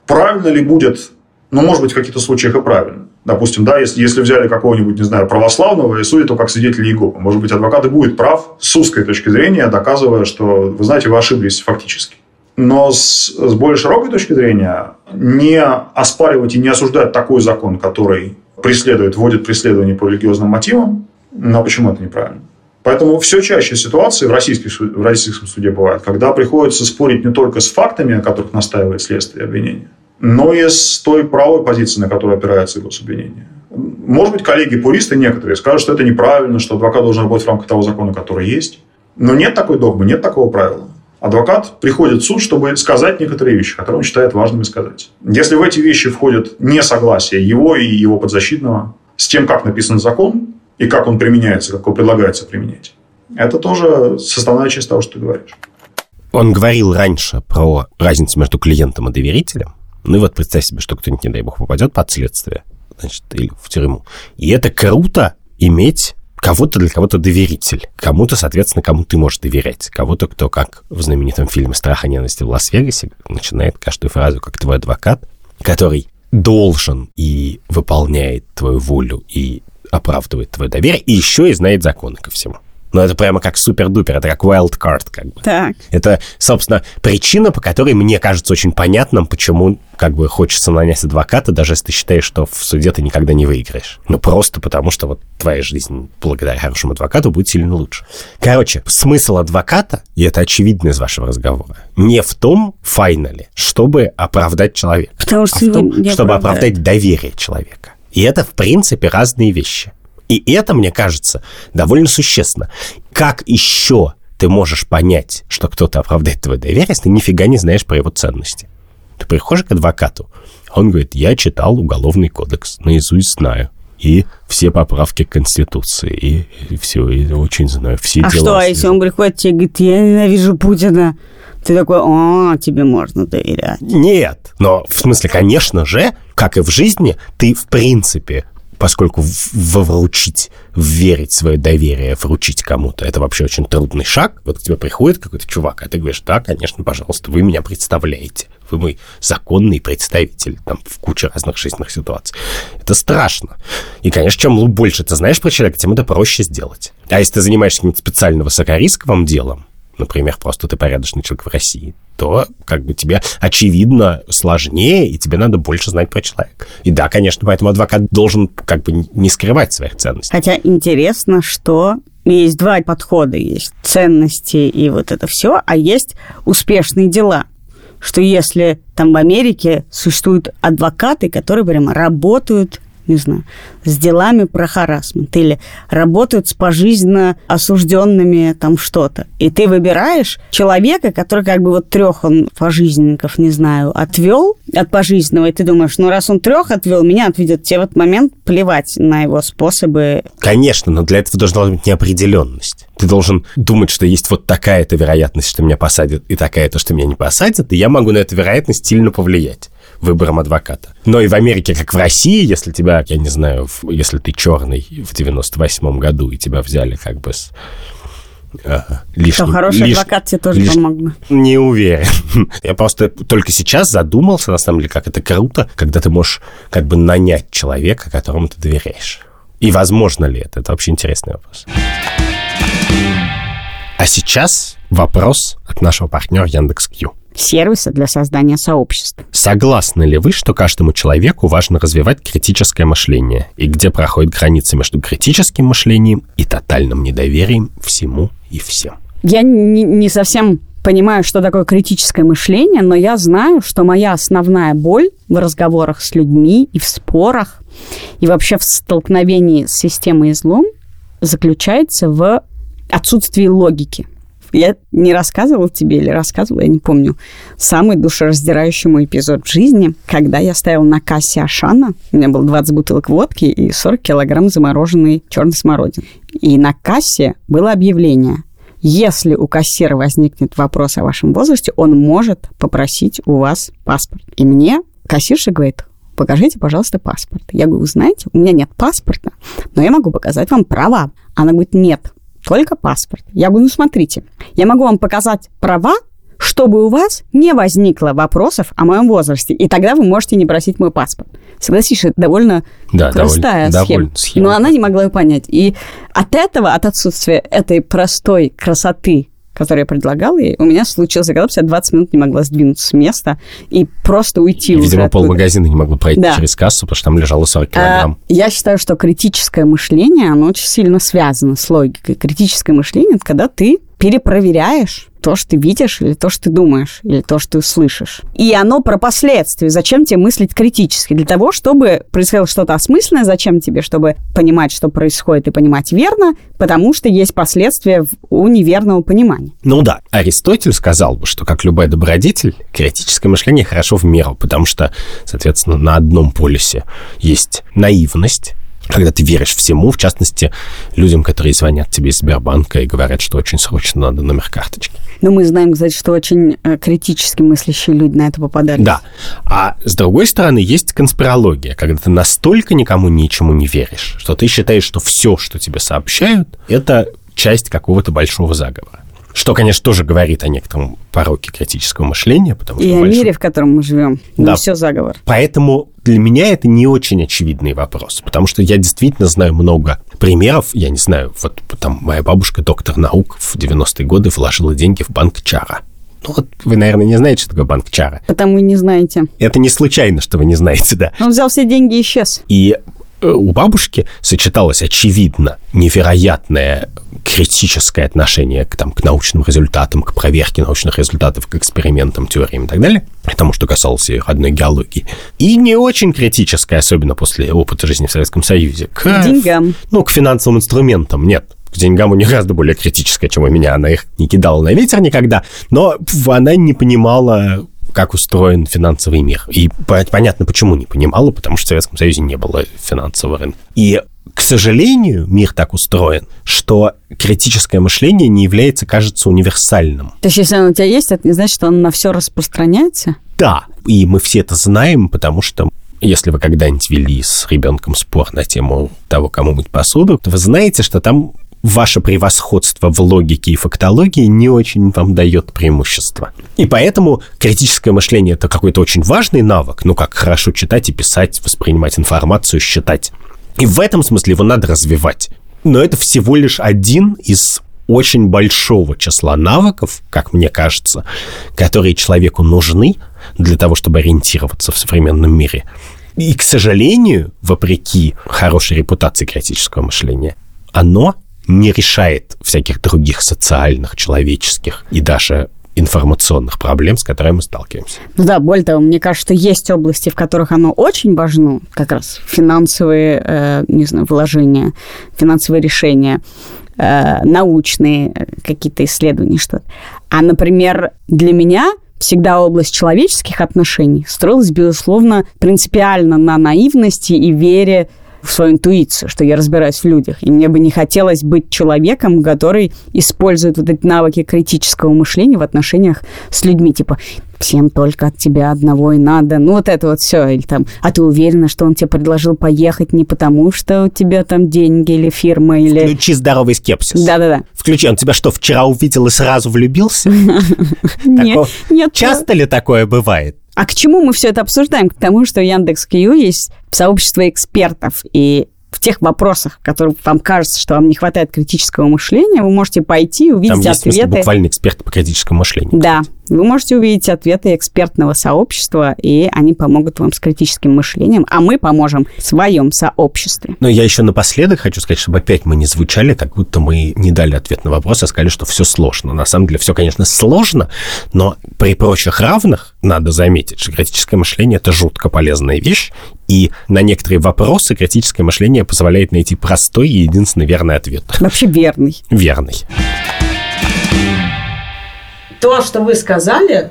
Правильно ли будет, ну, может быть, в каких-то случаях и правильно, Допустим, да, если, если взяли какого-нибудь, не знаю, православного и судят его как свидетеля Иеговы. Может быть, адвокат и будет прав с узкой точки зрения, доказывая, что, вы знаете, вы ошиблись фактически. Но с, с более широкой точки зрения не оспаривать и не осуждать такой закон, который преследует, вводит преследование по религиозным мотивам, но почему это неправильно? Поэтому все чаще ситуации в, российских, в российском суде бывают, когда приходится спорить не только с фактами, о которых настаивает следствие и обвинение, но и с той правой позиции, на которую опирается его обвинение. Может быть, коллеги-пуристы некоторые скажут, что это неправильно, что адвокат должен работать в рамках того закона, который есть. Но нет такой догмы, нет такого правила. Адвокат приходит в суд, чтобы сказать некоторые вещи, которые он считает важными сказать. Если в эти вещи входит несогласие его и его подзащитного с тем, как написан закон и как он применяется, как его предлагается применять, это тоже составная часть того, что ты говоришь. Он говорил раньше про разницу между клиентом и доверителем. Ну и вот представь себе, что кто-нибудь, не дай бог, попадет под следствие, значит, или в тюрьму. И это круто иметь кого-то для кого-то доверитель, кому-то, соответственно, кому ты можешь доверять, кого-то, кто, как в знаменитом фильме «Страх и ненависть в Лас-Вегасе», начинает каждую фразу как твой адвокат, который должен и выполняет твою волю и оправдывает твое доверие, и еще и знает законы ко всему. Но это прямо как супер-дупер, это как wild card, как бы. Так. Это, собственно, причина, по которой мне кажется очень понятным, почему как бы хочется нанять адвоката, даже если ты считаешь, что в суде ты никогда не выиграешь. Ну, просто потому что вот твоя жизнь благодаря хорошему адвокату будет сильно лучше. Короче, смысл адвоката, и это очевидно из вашего разговора, не в том, файнале, чтобы оправдать человека, Потому что а в том, чтобы оправдать доверие человека. И это, в принципе, разные вещи. И это, мне кажется, довольно существенно. Как еще ты можешь понять, что кто-то оправдает твое доверие, если ты нифига не знаешь про его ценности? Ты приходишь к адвокату, он говорит, я читал уголовный кодекс, наизусть знаю. И все поправки к Конституции, и, и все, и очень знаю, все а дела. что, а если он приходит тебе и говорит, я ненавижу Путина, ты такой, о, тебе можно доверять. Нет, но в смысле, конечно же, как и в жизни, ты в принципе поскольку вручить, верить свое доверие, вручить кому-то, это вообще очень трудный шаг. Вот к тебе приходит какой-то чувак, а ты говоришь, да, конечно, пожалуйста, вы меня представляете. Вы мой законный представитель там в куче разных жизненных ситуаций. Это страшно. И, конечно, чем больше ты знаешь про человека, тем это проще сделать. А если ты занимаешься каким-то специально высокорисковым делом, например, просто ты порядочный человек в России, то как бы тебе очевидно сложнее, и тебе надо больше знать про человека. И да, конечно, поэтому адвокат должен как бы не скрывать своих ценностей. Хотя интересно, что есть два подхода. Есть ценности и вот это все, а есть успешные дела. Что если там в Америке существуют адвокаты, которые прямо работают не знаю, с делами про харасмент или работают с пожизненно осужденными там что-то. И ты выбираешь человека, который как бы вот трех он пожизненников, не знаю, отвел от пожизненного, и ты думаешь, ну раз он трех отвел, меня отведет. Тебе в этот момент плевать на его способы. Конечно, но для этого должна быть неопределенность. Ты должен думать, что есть вот такая-то вероятность, что меня посадят, и такая-то, что меня не посадят, и я могу на эту вероятность сильно повлиять выбором адвоката. Но и в Америке, как в России, если тебя, я не знаю, если ты черный в 98-м году, и тебя взяли как бы с Ага. Лишний, хороший лиш, адвокат тебе тоже лиш, помог Не уверен. *laughs* Я просто только сейчас задумался, на самом деле, как это круто, когда ты можешь как бы нанять человека, которому ты доверяешь. И возможно ли это? Это вообще интересный вопрос. А сейчас вопрос от нашего партнера Яндекс.Кью сервиса для создания сообществ. Согласны ли вы, что каждому человеку важно развивать критическое мышление? И где проходит граница между критическим мышлением и тотальным недоверием всему и всем? Я не, не совсем понимаю, что такое критическое мышление, но я знаю, что моя основная боль в разговорах с людьми и в спорах, и вообще в столкновении с системой и злом заключается в отсутствии логики. Я не рассказывала тебе или рассказывала, я не помню, самый душераздирающий мой эпизод в жизни, когда я стояла на кассе Ашана, у меня было 20 бутылок водки и 40 килограмм замороженной черной смородины. И на кассе было объявление, если у кассира возникнет вопрос о вашем возрасте, он может попросить у вас паспорт. И мне кассирша говорит, покажите, пожалуйста, паспорт. Я говорю, знаете, у меня нет паспорта, но я могу показать вам права. Она говорит, нет, только паспорт. Я говорю, ну смотрите, я могу вам показать права, чтобы у вас не возникло вопросов о моем возрасте, и тогда вы можете не просить мой паспорт. Согласись, это довольно да, простая довольно, схема. Довольно схема. Но она не могла ее понять. И от этого, от отсутствия этой простой красоты который я предлагала ей, у меня случился коллапс, я 20 минут не могла сдвинуться с места и просто уйти и, Видимо, полмагазина не могло пройти да. через кассу, потому что там лежало 40 килограмм. А, я считаю, что критическое мышление, оно очень сильно связано с логикой. Критическое мышление – это когда ты перепроверяешь то, что ты видишь, или то, что ты думаешь, или то, что ты слышишь. И оно про последствия. Зачем тебе мыслить критически? Для того, чтобы происходило что-то осмысленное, зачем тебе? Чтобы понимать, что происходит, и понимать верно, потому что есть последствия у неверного понимания. Ну да, Аристотель сказал бы, что как любой добродетель, критическое мышление хорошо в меру, потому что, соответственно, на одном полюсе есть наивность, когда ты веришь всему, в частности, людям, которые звонят тебе из Сбербанка и говорят, что очень срочно надо номер карточки. Но мы знаем, кстати, что очень э, критически мыслящие люди на это попадали. Да. А с другой стороны, есть конспирология, когда ты настолько никому ничему не веришь, что ты считаешь, что все, что тебе сообщают, это часть какого-то большого заговора. Что, конечно, тоже говорит о некотором пороке критического мышления. Потому и что о мире, в котором мы живем. Да. Не все заговор. Поэтому для меня это не очень очевидный вопрос, потому что я действительно знаю много примеров. Я не знаю, вот там моя бабушка, доктор наук, в 90-е годы вложила деньги в банк Чара. Ну вот вы, наверное, не знаете, что такое банк Чара. Потому и не знаете. Это не случайно, что вы не знаете, да. Он взял все деньги и исчез. И у бабушки сочеталось, очевидно, невероятное критическое отношение к, там, к научным результатам, к проверке научных результатов, к экспериментам, теориям и так далее, к тому, что касалось их одной геологии, и не очень критическое, особенно после опыта жизни в Советском Союзе, к, к деньгам. Ну, к финансовым инструментам, нет. К деньгам у нее гораздо более критическая, чем у меня. Она их не кидала на ветер никогда, но она не понимала как устроен финансовый мир. И понятно, почему не понимала, потому что в Советском Союзе не было финансового рынка. И к сожалению, мир так устроен, что критическое мышление не является, кажется, универсальным. То есть, если оно у тебя есть, это не значит, что оно на все распространяется? Да, и мы все это знаем, потому что если вы когда-нибудь вели с ребенком спор на тему того, кому мыть посуду, то вы знаете, что там ваше превосходство в логике и фактологии не очень вам дает преимущество. И поэтому критическое мышление – это какой-то очень важный навык, ну как хорошо читать и писать, воспринимать информацию, считать. И в этом смысле его надо развивать. Но это всего лишь один из очень большого числа навыков, как мне кажется, которые человеку нужны для того, чтобы ориентироваться в современном мире. И, к сожалению, вопреки хорошей репутации критического мышления, оно не решает всяких других социальных, человеческих и даже информационных проблем, с которыми мы сталкиваемся. Ну да, более того, мне кажется, что есть области, в которых оно очень важно, как раз финансовые, э, не знаю, вложения, финансовые решения, э, научные э, какие-то исследования, что-то. А, например, для меня всегда область человеческих отношений строилась, безусловно, принципиально на наивности и вере в свою интуицию, что я разбираюсь в людях. И мне бы не хотелось быть человеком, который использует вот эти навыки критического мышления в отношениях с людьми. Типа, всем только от тебя одного и надо. Ну, вот это вот все. Или там, а ты уверена, что он тебе предложил поехать не потому, что у тебя там деньги или фирма, или... Включи здоровый скепсис. Да-да-да. Включи. Он тебя что, вчера увидел и сразу влюбился? *laughs* Нет, нет. Часто ли такое бывает? А к чему мы все это обсуждаем? К тому, что Яндекс.Кью есть сообщество экспертов, и в тех вопросах, в которых вам кажется, что вам не хватает критического мышления, вы можете пойти и увидеть Там есть, ответы. Смысле, буквально эксперты по критическому мышлению. Да, вы можете увидеть ответы экспертного сообщества, и они помогут вам с критическим мышлением, а мы поможем в своем сообществе. Но я еще напоследок хочу сказать, чтобы опять мы не звучали, как будто мы не дали ответ на вопрос, а сказали, что все сложно. На самом деле все, конечно, сложно, но при прочих равных надо заметить, что критическое мышление – это жутко полезная вещь, и на некоторые вопросы критическое мышление позволяет найти простой и единственный верный ответ. Вообще верный. Верный то, что вы сказали,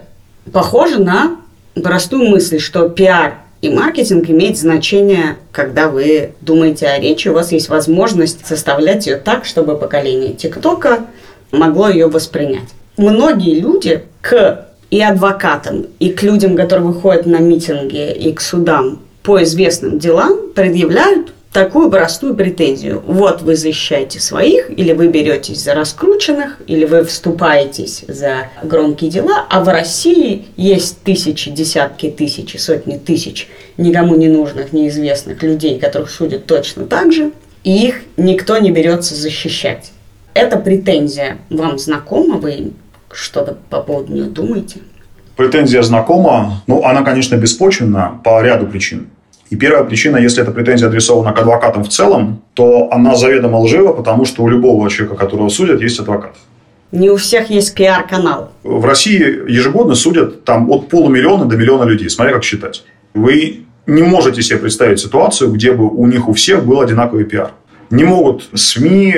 похоже на простую мысль, что пиар и маркетинг имеет значение, когда вы думаете о речи, у вас есть возможность составлять ее так, чтобы поколение ТикТока могло ее воспринять. Многие люди к и адвокатам, и к людям, которые выходят на митинги, и к судам по известным делам предъявляют такую простую претензию. Вот вы защищаете своих, или вы беретесь за раскрученных, или вы вступаетесь за громкие дела, а в России есть тысячи, десятки тысяч, сотни тысяч никому не нужных, неизвестных людей, которых судят точно так же, и их никто не берется защищать. Эта претензия вам знакома? Вы что-то по поводу нее думаете? Претензия знакома, ну, она, конечно, беспочвенна по ряду причин. И первая причина, если эта претензия адресована к адвокатам в целом, то она заведомо лжива, потому что у любого человека, которого судят, есть адвокат. Не у всех есть пиар-канал. В России ежегодно судят там от полумиллиона до миллиона людей, смотря как считать. Вы не можете себе представить ситуацию, где бы у них у всех был одинаковый пиар. Не могут СМИ,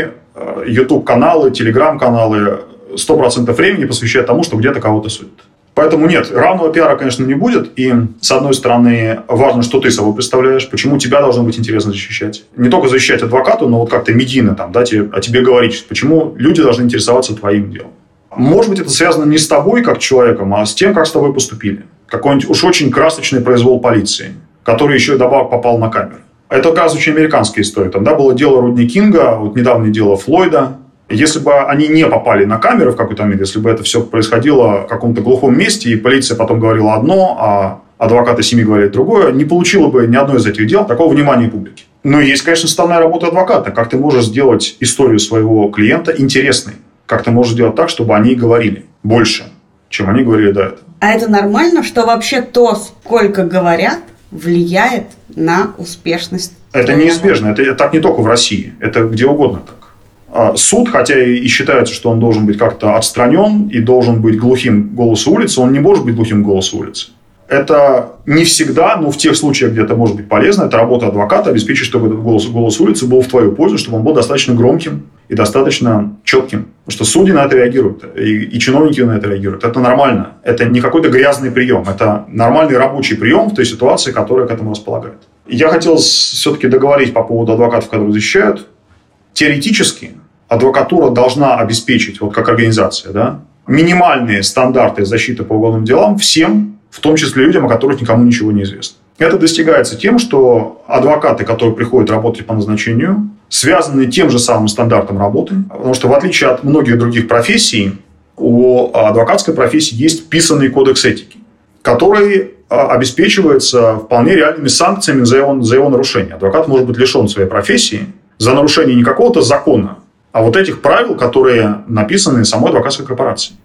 YouTube-каналы, э, телеграм-каналы 100% времени посвящать тому, что где-то кого-то судят. Поэтому нет, равного пиара, конечно, не будет. И, с одной стороны, важно, что ты собой представляешь, почему тебя должно быть интересно защищать. Не только защищать адвокату, но вот как-то медийно там, да, тебе, о тебе говорить, почему люди должны интересоваться твоим делом. Может быть, это связано не с тобой как человеком, а с тем, как с тобой поступили. Какой-нибудь уж очень красочный произвол полиции, который еще и добавок попал на камеру. Это, оказывается, очень американская история. Тогда было дело Рудни Кинга, вот недавнее дело Флойда, если бы они не попали на камеры в какой-то момент, если бы это все происходило в каком-то глухом месте, и полиция потом говорила одно, а адвокаты семьи говорят другое, не получило бы ни одно из этих дел такого внимания публики. Но есть, конечно, основная работа адвоката. Как ты можешь сделать историю своего клиента интересной? Как ты можешь сделать так, чтобы они говорили больше, чем они говорили до этого? А это нормально, что вообще то, сколько говорят, влияет на успешность? Это неизбежно. Это так не только в России. Это где угодно так. А суд, хотя и считается, что он должен быть как-то отстранен и должен быть глухим голосу улицы, он не может быть глухим голосу улицы. Это не всегда, но в тех случаях, где это может быть полезно, это работа адвоката обеспечить, чтобы этот голос, голос улицы был в твою пользу, чтобы он был достаточно громким и достаточно четким. Потому что судьи на это реагируют, и, и чиновники на это реагируют. Это нормально. Это не какой-то грязный прием. Это нормальный рабочий прием в той ситуации, которая к этому располагает. Я хотел все-таки договорить по поводу адвокатов, которые защищают. Теоретически адвокатура должна обеспечить, вот как организация, да, минимальные стандарты защиты по уголовным делам всем в том числе людям, о которых никому ничего не известно. Это достигается тем, что адвокаты, которые приходят работать по назначению, связаны тем же самым стандартом работы, потому что в отличие от многих других профессий, у адвокатской профессии есть писанный кодекс этики, который а, обеспечивается вполне реальными санкциями за его, за его нарушение. Адвокат может быть лишен своей профессии за нарушение не какого-то закона, а вот этих правил, которые написаны самой адвокатской корпорацией.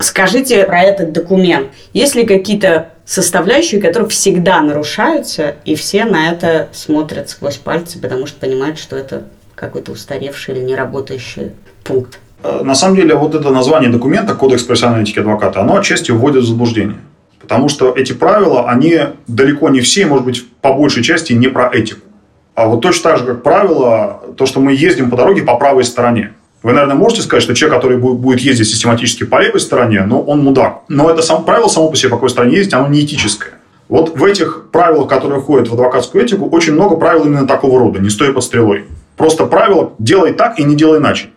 Скажите про этот документ. Есть ли какие-то составляющие, которые всегда нарушаются, и все на это смотрят сквозь пальцы, потому что понимают, что это какой-то устаревший или неработающий пункт? Э, на самом деле, вот это название документа, Кодекс профессиональной этики адвоката, оно отчасти вводит в заблуждение. Потому что эти правила, они далеко не все, может быть, по большей части не про этику. А вот точно так же, как правило, то, что мы ездим по дороге по правой стороне. Вы, наверное, можете сказать, что человек, который будет ездить систематически по левой стороне, ну, он мудак. Но это сам, правило само по себе, по какой стороне ездить, оно не этическое. Вот в этих правилах, которые входят в адвокатскую этику, очень много правил именно такого рода, не стоя под стрелой. Просто правило «делай так и не делай иначе».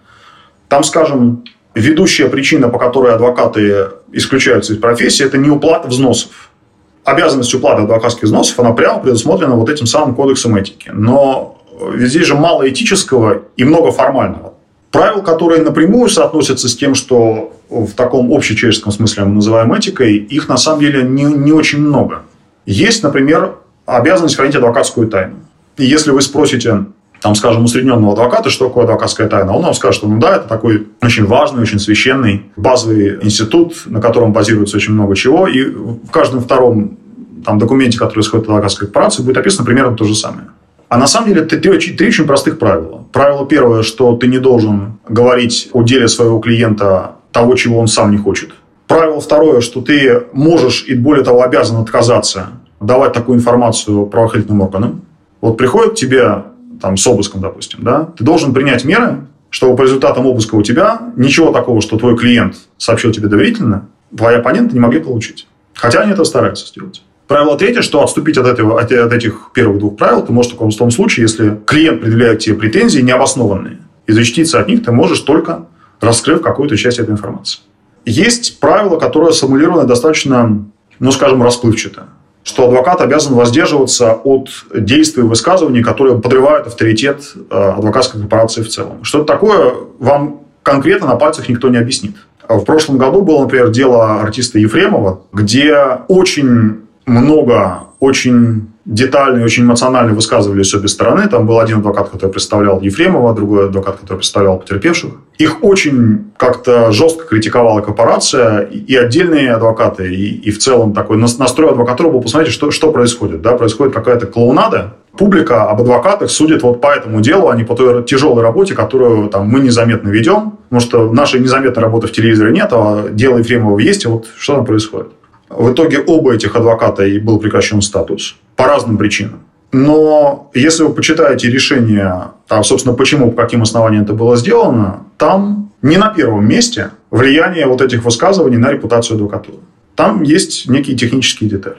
Там, скажем, ведущая причина, по которой адвокаты исключаются из профессии, это не уплата взносов. Обязанность уплаты адвокатских взносов, она прямо предусмотрена вот этим самым кодексом этики. Но здесь же мало этического и много формального. Правил, которые напрямую соотносятся с тем, что в таком общечеловеческом смысле мы называем этикой, их на самом деле не, не очень много. Есть, например, обязанность хранить адвокатскую тайну. И если вы спросите, там, скажем, усредненного адвоката, что такое адвокатская тайна, он вам скажет, что ну да, это такой очень важный, очень священный базовый институт, на котором базируется очень много чего, и в каждом втором там, документе, который исходит от адвокатской корпорации, будет описано примерно то же самое. А на самом деле три, три, три очень простых правила. Правило первое, что ты не должен говорить о деле своего клиента того, чего он сам не хочет. Правило второе, что ты можешь и более того обязан отказаться давать такую информацию правоохранительным органам. Вот приходит к тебе там, с обыском, допустим, да, ты должен принять меры, чтобы по результатам обыска у тебя ничего такого, что твой клиент сообщил тебе доверительно, твои оппоненты не могли получить. Хотя они это стараются сделать. Правило третье, что отступить от, этого, от, от этих первых двух правил ты можешь только в том случае, если клиент предъявляет тебе претензии необоснованные. И защититься от них ты можешь только раскрыв какую-то часть этой информации. Есть правило, которое сформулировано достаточно, ну, скажем, расплывчато что адвокат обязан воздерживаться от действий и высказываний, которые подрывают авторитет э, адвокатской корпорации в целом. Что это такое, вам конкретно на пальцах никто не объяснит. В прошлом году было, например, дело артиста Ефремова, где очень много очень детально и очень эмоционально высказывались обе стороны. Там был один адвокат, который представлял Ефремова, другой адвокат, который представлял потерпевших. Их очень как-то жестко критиковала корпорация и отдельные адвокаты, и, и в целом такой настрой адвокатуры был посмотреть, что, что происходит. Да? Происходит какая-то клоунада, публика об адвокатах судит вот по этому делу, а не по той тяжелой работе, которую там, мы незаметно ведем. Потому что нашей незаметной работы в телевизоре нет, а дело Ефремова есть, и вот что там происходит. В итоге оба этих адвоката и был прекращен статус по разным причинам. Но если вы почитаете решение, там, собственно, почему, по каким основаниям это было сделано, там не на первом месте влияние вот этих высказываний на репутацию адвокатуры. Там есть некие технические детали.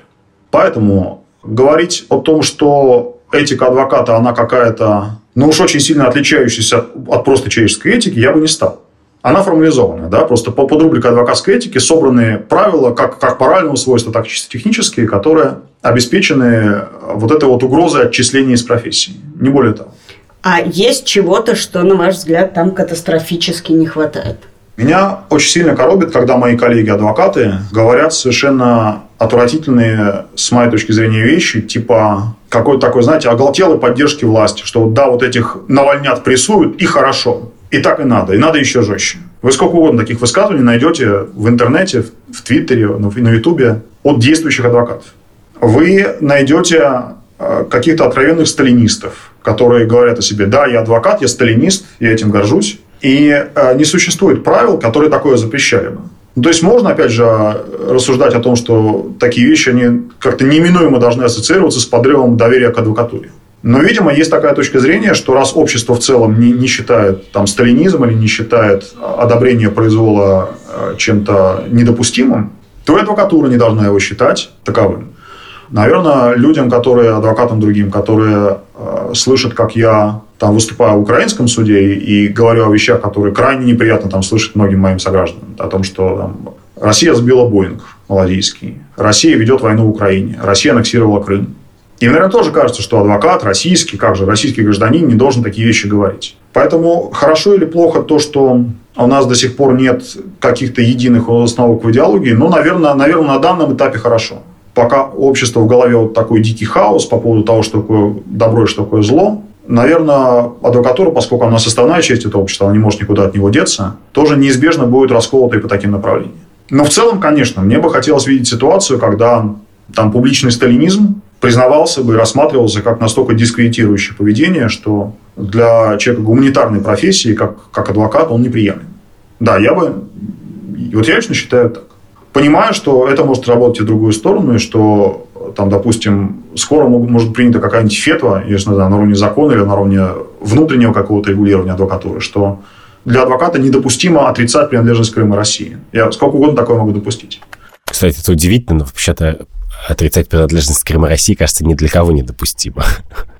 Поэтому говорить о том, что этика адвоката, она какая-то, ну уж очень сильно отличающаяся от, просто человеческой этики, я бы не стал она формализована. Да? Просто под, под рубрикой адвокатской этики собраны правила как, как морального свойства, так и чисто технические, которые обеспечены вот этой вот угрозой отчисления из профессии. Не более того. А есть чего-то, что, на ваш взгляд, там катастрофически не хватает? Меня очень сильно коробит, когда мои коллеги-адвокаты говорят совершенно отвратительные, с моей точки зрения, вещи, типа какой-то такой, знаете, оголтелой поддержки власти, что да, вот этих навальнят прессуют, и хорошо. И так и надо. И надо еще жестче. Вы сколько угодно таких высказываний найдете в интернете, в Твиттере, на Ютубе от действующих адвокатов. вы найдете э, каких-то откровенных сталинистов, которые говорят о себе, да, я адвокат, я сталинист, я этим горжусь. И э, не существует правил, которые такое запрещали бы. Ну, то есть можно, опять же, рассуждать о том, что такие вещи, они как-то неминуемо должны ассоциироваться с подрывом доверия к адвокатуре. Но, видимо, есть такая точка зрения, что раз общество в целом не, не считает там, сталинизм или не считает одобрение произвола э, чем-то недопустимым, то и адвокатура не должна его считать таковым. Наверное, людям, которые, адвокатам другим, которые э, слышат, как я там выступаю в украинском суде и говорю о вещах, которые крайне неприятно там слышать многим моим согражданам. О том, что там, Россия сбила Боинг малазийский, Россия ведет войну в Украине, Россия аннексировала Крым. И, наверное, тоже кажется, что адвокат российский, как же российский гражданин, не должен такие вещи говорить. Поэтому хорошо или плохо то, что у нас до сих пор нет каких-то единых установок в идеологии, ну, наверное, наверное, на данном этапе хорошо. Пока общество в голове вот такой дикий хаос по поводу того, что такое добро и что такое зло, наверное, адвокатура, поскольку она составная часть этого общества, она не может никуда от него деться, тоже неизбежно будет расколотой по таким направлениям. Но в целом, конечно, мне бы хотелось видеть ситуацию, когда там публичный сталинизм признавался бы и рассматривался как настолько дискредитирующее поведение, что для человека гуманитарной профессии, как, как адвокат, он неприемлем. Да, я бы... Вот я лично считаю так. Понимаю, что это может работать и в другую сторону, и что там, допустим, скоро может принята какая-нибудь фетва, я не знаю, на уровне закона или на уровне внутреннего какого-то регулирования адвокатуры, что для адвоката недопустимо отрицать принадлежность Крыма России. Я сколько угодно такое могу допустить. Кстати, это удивительно, но вообще-то отрицать принадлежность Крыма России, кажется, ни для кого недопустимо.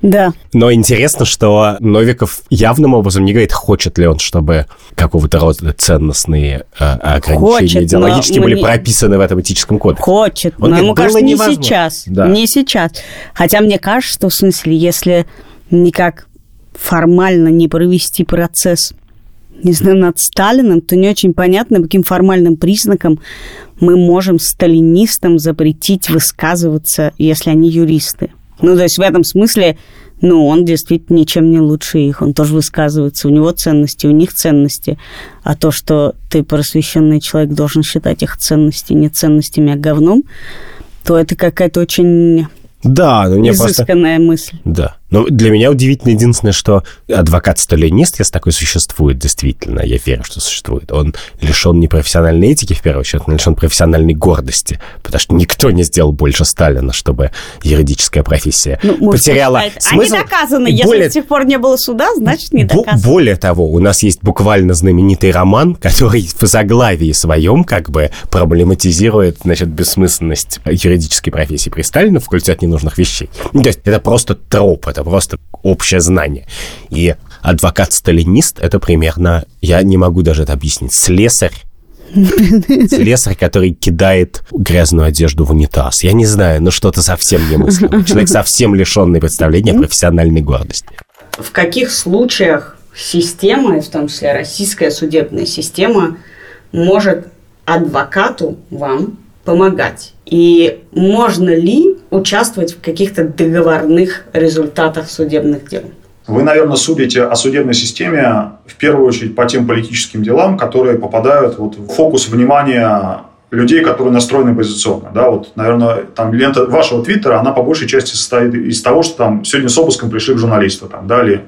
Да. Но интересно, что Новиков явным образом не говорит, хочет ли он, чтобы какого-то рода ценностные э, ограничения хочет, идеологически были не... прописаны в этом этическом кодексе. Хочет, он но говорит, ему кажется, не сейчас. Да. Не сейчас. Хотя мне кажется, что в смысле, если никак формально не провести процесс не знаю, над Сталиным, то не очень понятно, по каким формальным признакам мы можем сталинистам запретить высказываться, если они юристы. Ну, то есть в этом смысле, ну, он действительно ничем не лучше их. Он тоже высказывается. У него ценности, у них ценности. А то, что ты просвещенный человек должен считать их ценности не ценностями, а говном, то это какая-то очень да, ну мне Изысканная просто... мысль. Да. Но для меня удивительно единственное, что адвокат-сталинист, если такой существует, действительно, я верю, что существует, он лишен не профессиональной этики, в первую очередь, он лишен профессиональной гордости, потому что никто не сделал больше Сталина, чтобы юридическая профессия ну, потеряла сказать, смысл. А не доказано, если более... до сих пор не было суда, значит не доказано. Более того, у нас есть буквально знаменитый роман, который в заглавии своем как бы проблематизирует, значит, бессмысленность юридической профессии при Сталине в культе от ненужных вещей. То есть это просто троп, это просто общее знание. И адвокат-сталинист — это примерно, я не могу даже это объяснить, слесарь, *laughs* Слесарь, который кидает грязную одежду в унитаз. Я не знаю, но что-то совсем немыслимо. Человек совсем лишенный представления о профессиональной гордости. В каких случаях система, в том числе российская судебная система, может адвокату вам помогать? И можно ли участвовать в каких-то договорных результатах судебных дел? Вы, наверное, судите о судебной системе в первую очередь по тем политическим делам, которые попадают вот в фокус внимания людей, которые настроены позиционно. Да, вот, наверное, там лента вашего твиттера, она по большей части состоит из того, что там сегодня с обыском пришли к журналисту, там, да, или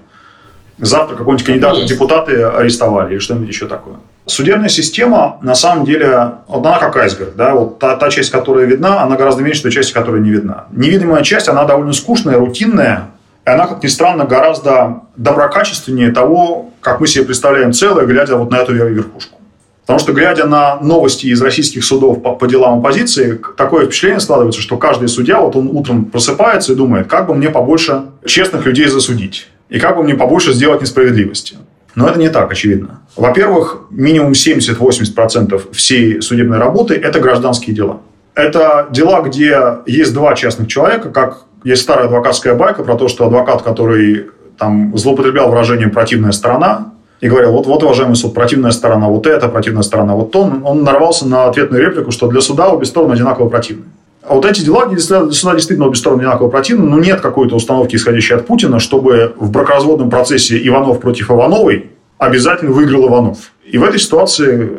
завтра какой-нибудь кандидат в депутаты арестовали, или что-нибудь еще такое. Судебная система, на самом деле, она как айсберг. Да? Вот та, та часть, которая видна, она гораздо меньше той части, которая не видна. Невидимая часть, она довольно скучная, рутинная, и она, как ни странно, гораздо доброкачественнее того, как мы себе представляем целое, глядя вот на эту верхушку. Потому что, глядя на новости из российских судов по, по делам оппозиции, такое впечатление складывается, что каждый судья, вот он утром просыпается и думает, как бы мне побольше честных людей засудить, и как бы мне побольше сделать несправедливости. Но это не так, очевидно. Во-первых, минимум 70-80% всей судебной работы – это гражданские дела. Это дела, где есть два частных человека, как есть старая адвокатская байка про то, что адвокат, который там злоупотреблял выражением «противная сторона», и говорил, вот, вот, уважаемый суд, противная сторона вот это, противная сторона вот то, он нарвался на ответную реплику, что для суда обе стороны одинаково противны. А вот эти дела, где суда действительно обе стороны одинаково противны, но нет какой-то установки, исходящей от Путина, чтобы в бракоразводном процессе Иванов против Ивановой обязательно выиграл Иванов. И в этой ситуации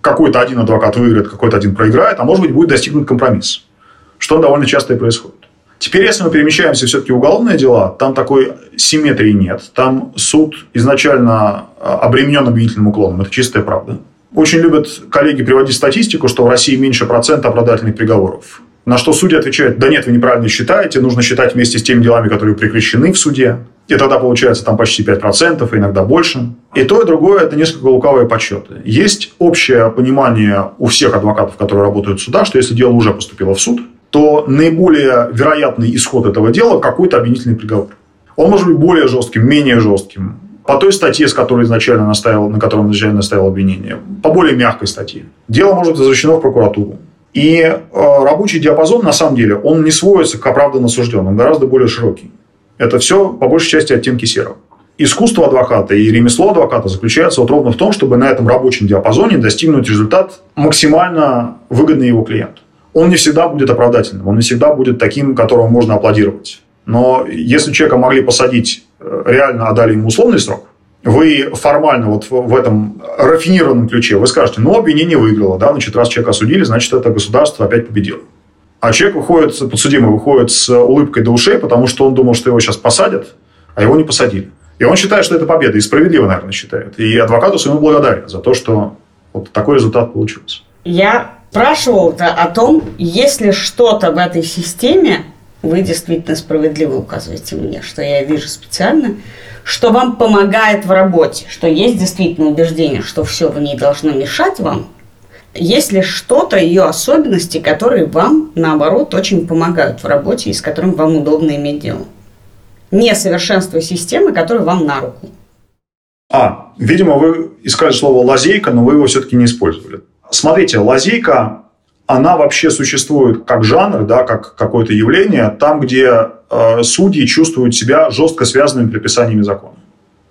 какой-то один адвокат выиграет, какой-то один проиграет, а может быть будет достигнут компромисс. что довольно часто и происходит. Теперь, если мы перемещаемся все-таки в уголовные дела, там такой симметрии нет. Там суд изначально а, обременен обвинительным уклоном. Это чистая правда. Очень любят коллеги приводить статистику, что в России меньше процента оправдательных приговоров. На что судья отвечает, да нет, вы неправильно считаете, нужно считать вместе с теми делами, которые прекращены в суде. И тогда получается там почти 5%, иногда больше. И то, и другое – это несколько лукавые подсчеты. Есть общее понимание у всех адвокатов, которые работают в судах, что если дело уже поступило в суд, то наиболее вероятный исход этого дела – какой-то обвинительный приговор. Он может быть более жестким, менее жестким, по той статье, с которой изначально наставил, на котором изначально наставил обвинение, по более мягкой статье. Дело может быть возвращено в прокуратуру. И э, рабочий диапазон, на самом деле, он не сводится к оправданно осужденным, он гораздо более широкий. Это все, по большей части, оттенки серого. Искусство адвоката и ремесло адвоката заключается вот ровно в том, чтобы на этом рабочем диапазоне достигнуть результат максимально выгодный его клиенту. Он не всегда будет оправдательным, он не всегда будет таким, которому можно аплодировать. Но если человека могли посадить э, реально, отдали ему условный срок, вы формально вот в этом рафинированном ключе, вы скажете, ну, обвинение выиграло, да, значит, раз человека осудили, значит, это государство опять победило. А человек выходит, подсудимый выходит с улыбкой до ушей, потому что он думал, что его сейчас посадят, а его не посадили. И он считает, что это победа, и справедливо, наверное, считает. И адвокату своему благодарен за то, что вот такой результат получился. Я спрашивал о том, есть ли что-то в этой системе, вы действительно справедливо указываете мне, что я вижу специально, что вам помогает в работе, что есть действительно убеждение, что все в ней должно мешать вам, есть ли что-то, ее особенности, которые вам, наоборот, очень помогают в работе и с которым вам удобно иметь дело? Несовершенство системы, которая вам на руку. А, видимо, вы искали слово «лазейка», но вы его все-таки не использовали. Смотрите, лазейка она вообще существует как жанр, да, как какое-то явление, там, где э, судьи чувствуют себя жестко связанными предписаниями закона.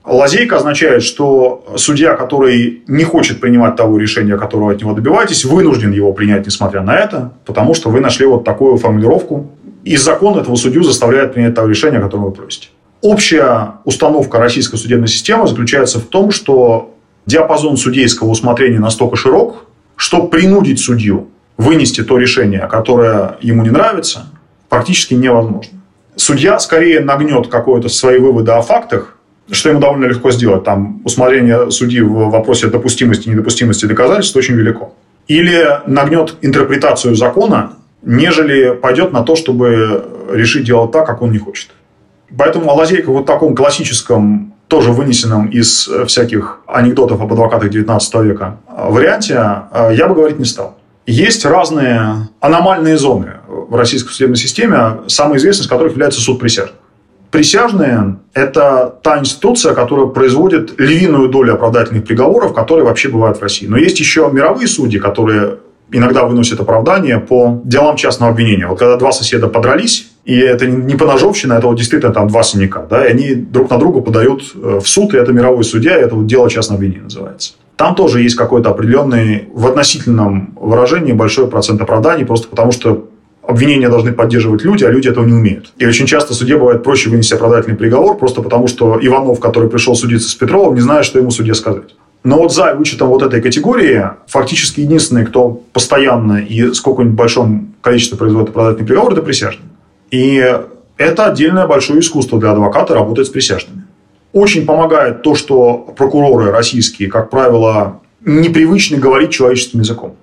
Лазейка означает, что судья, который не хочет принимать того решения, которого от него добиваетесь, вынужден его принять, несмотря на это, потому что вы нашли вот такую формулировку, и закон этого судью заставляет принять того решение, которое вы просите. Общая установка российской судебной системы заключается в том, что диапазон судейского усмотрения настолько широк, что принудить судью вынести то решение, которое ему не нравится, практически невозможно. Судья скорее нагнет какое-то свои выводы о фактах, что ему довольно легко сделать. Там усмотрение судьи в вопросе допустимости и недопустимости доказательств очень велико. Или нагнет интерпретацию закона, нежели пойдет на то, чтобы решить дело так, как он не хочет. Поэтому лазейка вот таком классическом, тоже вынесенном из всяких анекдотов об адвокатах 19 века варианте, э, я бы говорить не стал. Есть разные аномальные зоны в российской судебной системе, самой известной из которых является суд присяжных. Присяжные – это та институция, которая производит львиную долю оправдательных приговоров, которые вообще бывают в России. Но есть еще мировые судьи, которые иногда выносят оправдание по делам частного обвинения. Вот когда два соседа подрались, и это не поножовщина, это вот действительно там два синяка, да, и они друг на друга подают э, в суд, и это мировой судья, и это вот дело частного обвинения называется. Там тоже есть какой-то определенный в относительном выражении большой процент оправданий, просто потому что обвинения должны поддерживать люди, а люди этого не умеют. И очень часто суде бывает проще вынести оправдательный приговор, просто потому что Иванов, который пришел судиться с Петровым, не знает, что ему суде сказать. Но вот за вычетом вот этой категории, фактически единственный, кто постоянно и сколько-нибудь большом количестве производит оправдательный приговор, это присяжные. И это отдельное большое искусство для адвоката работать с присяжными. Очень помогает то, что прокуроры российские, как правило, непривычны говорить человеческим языком.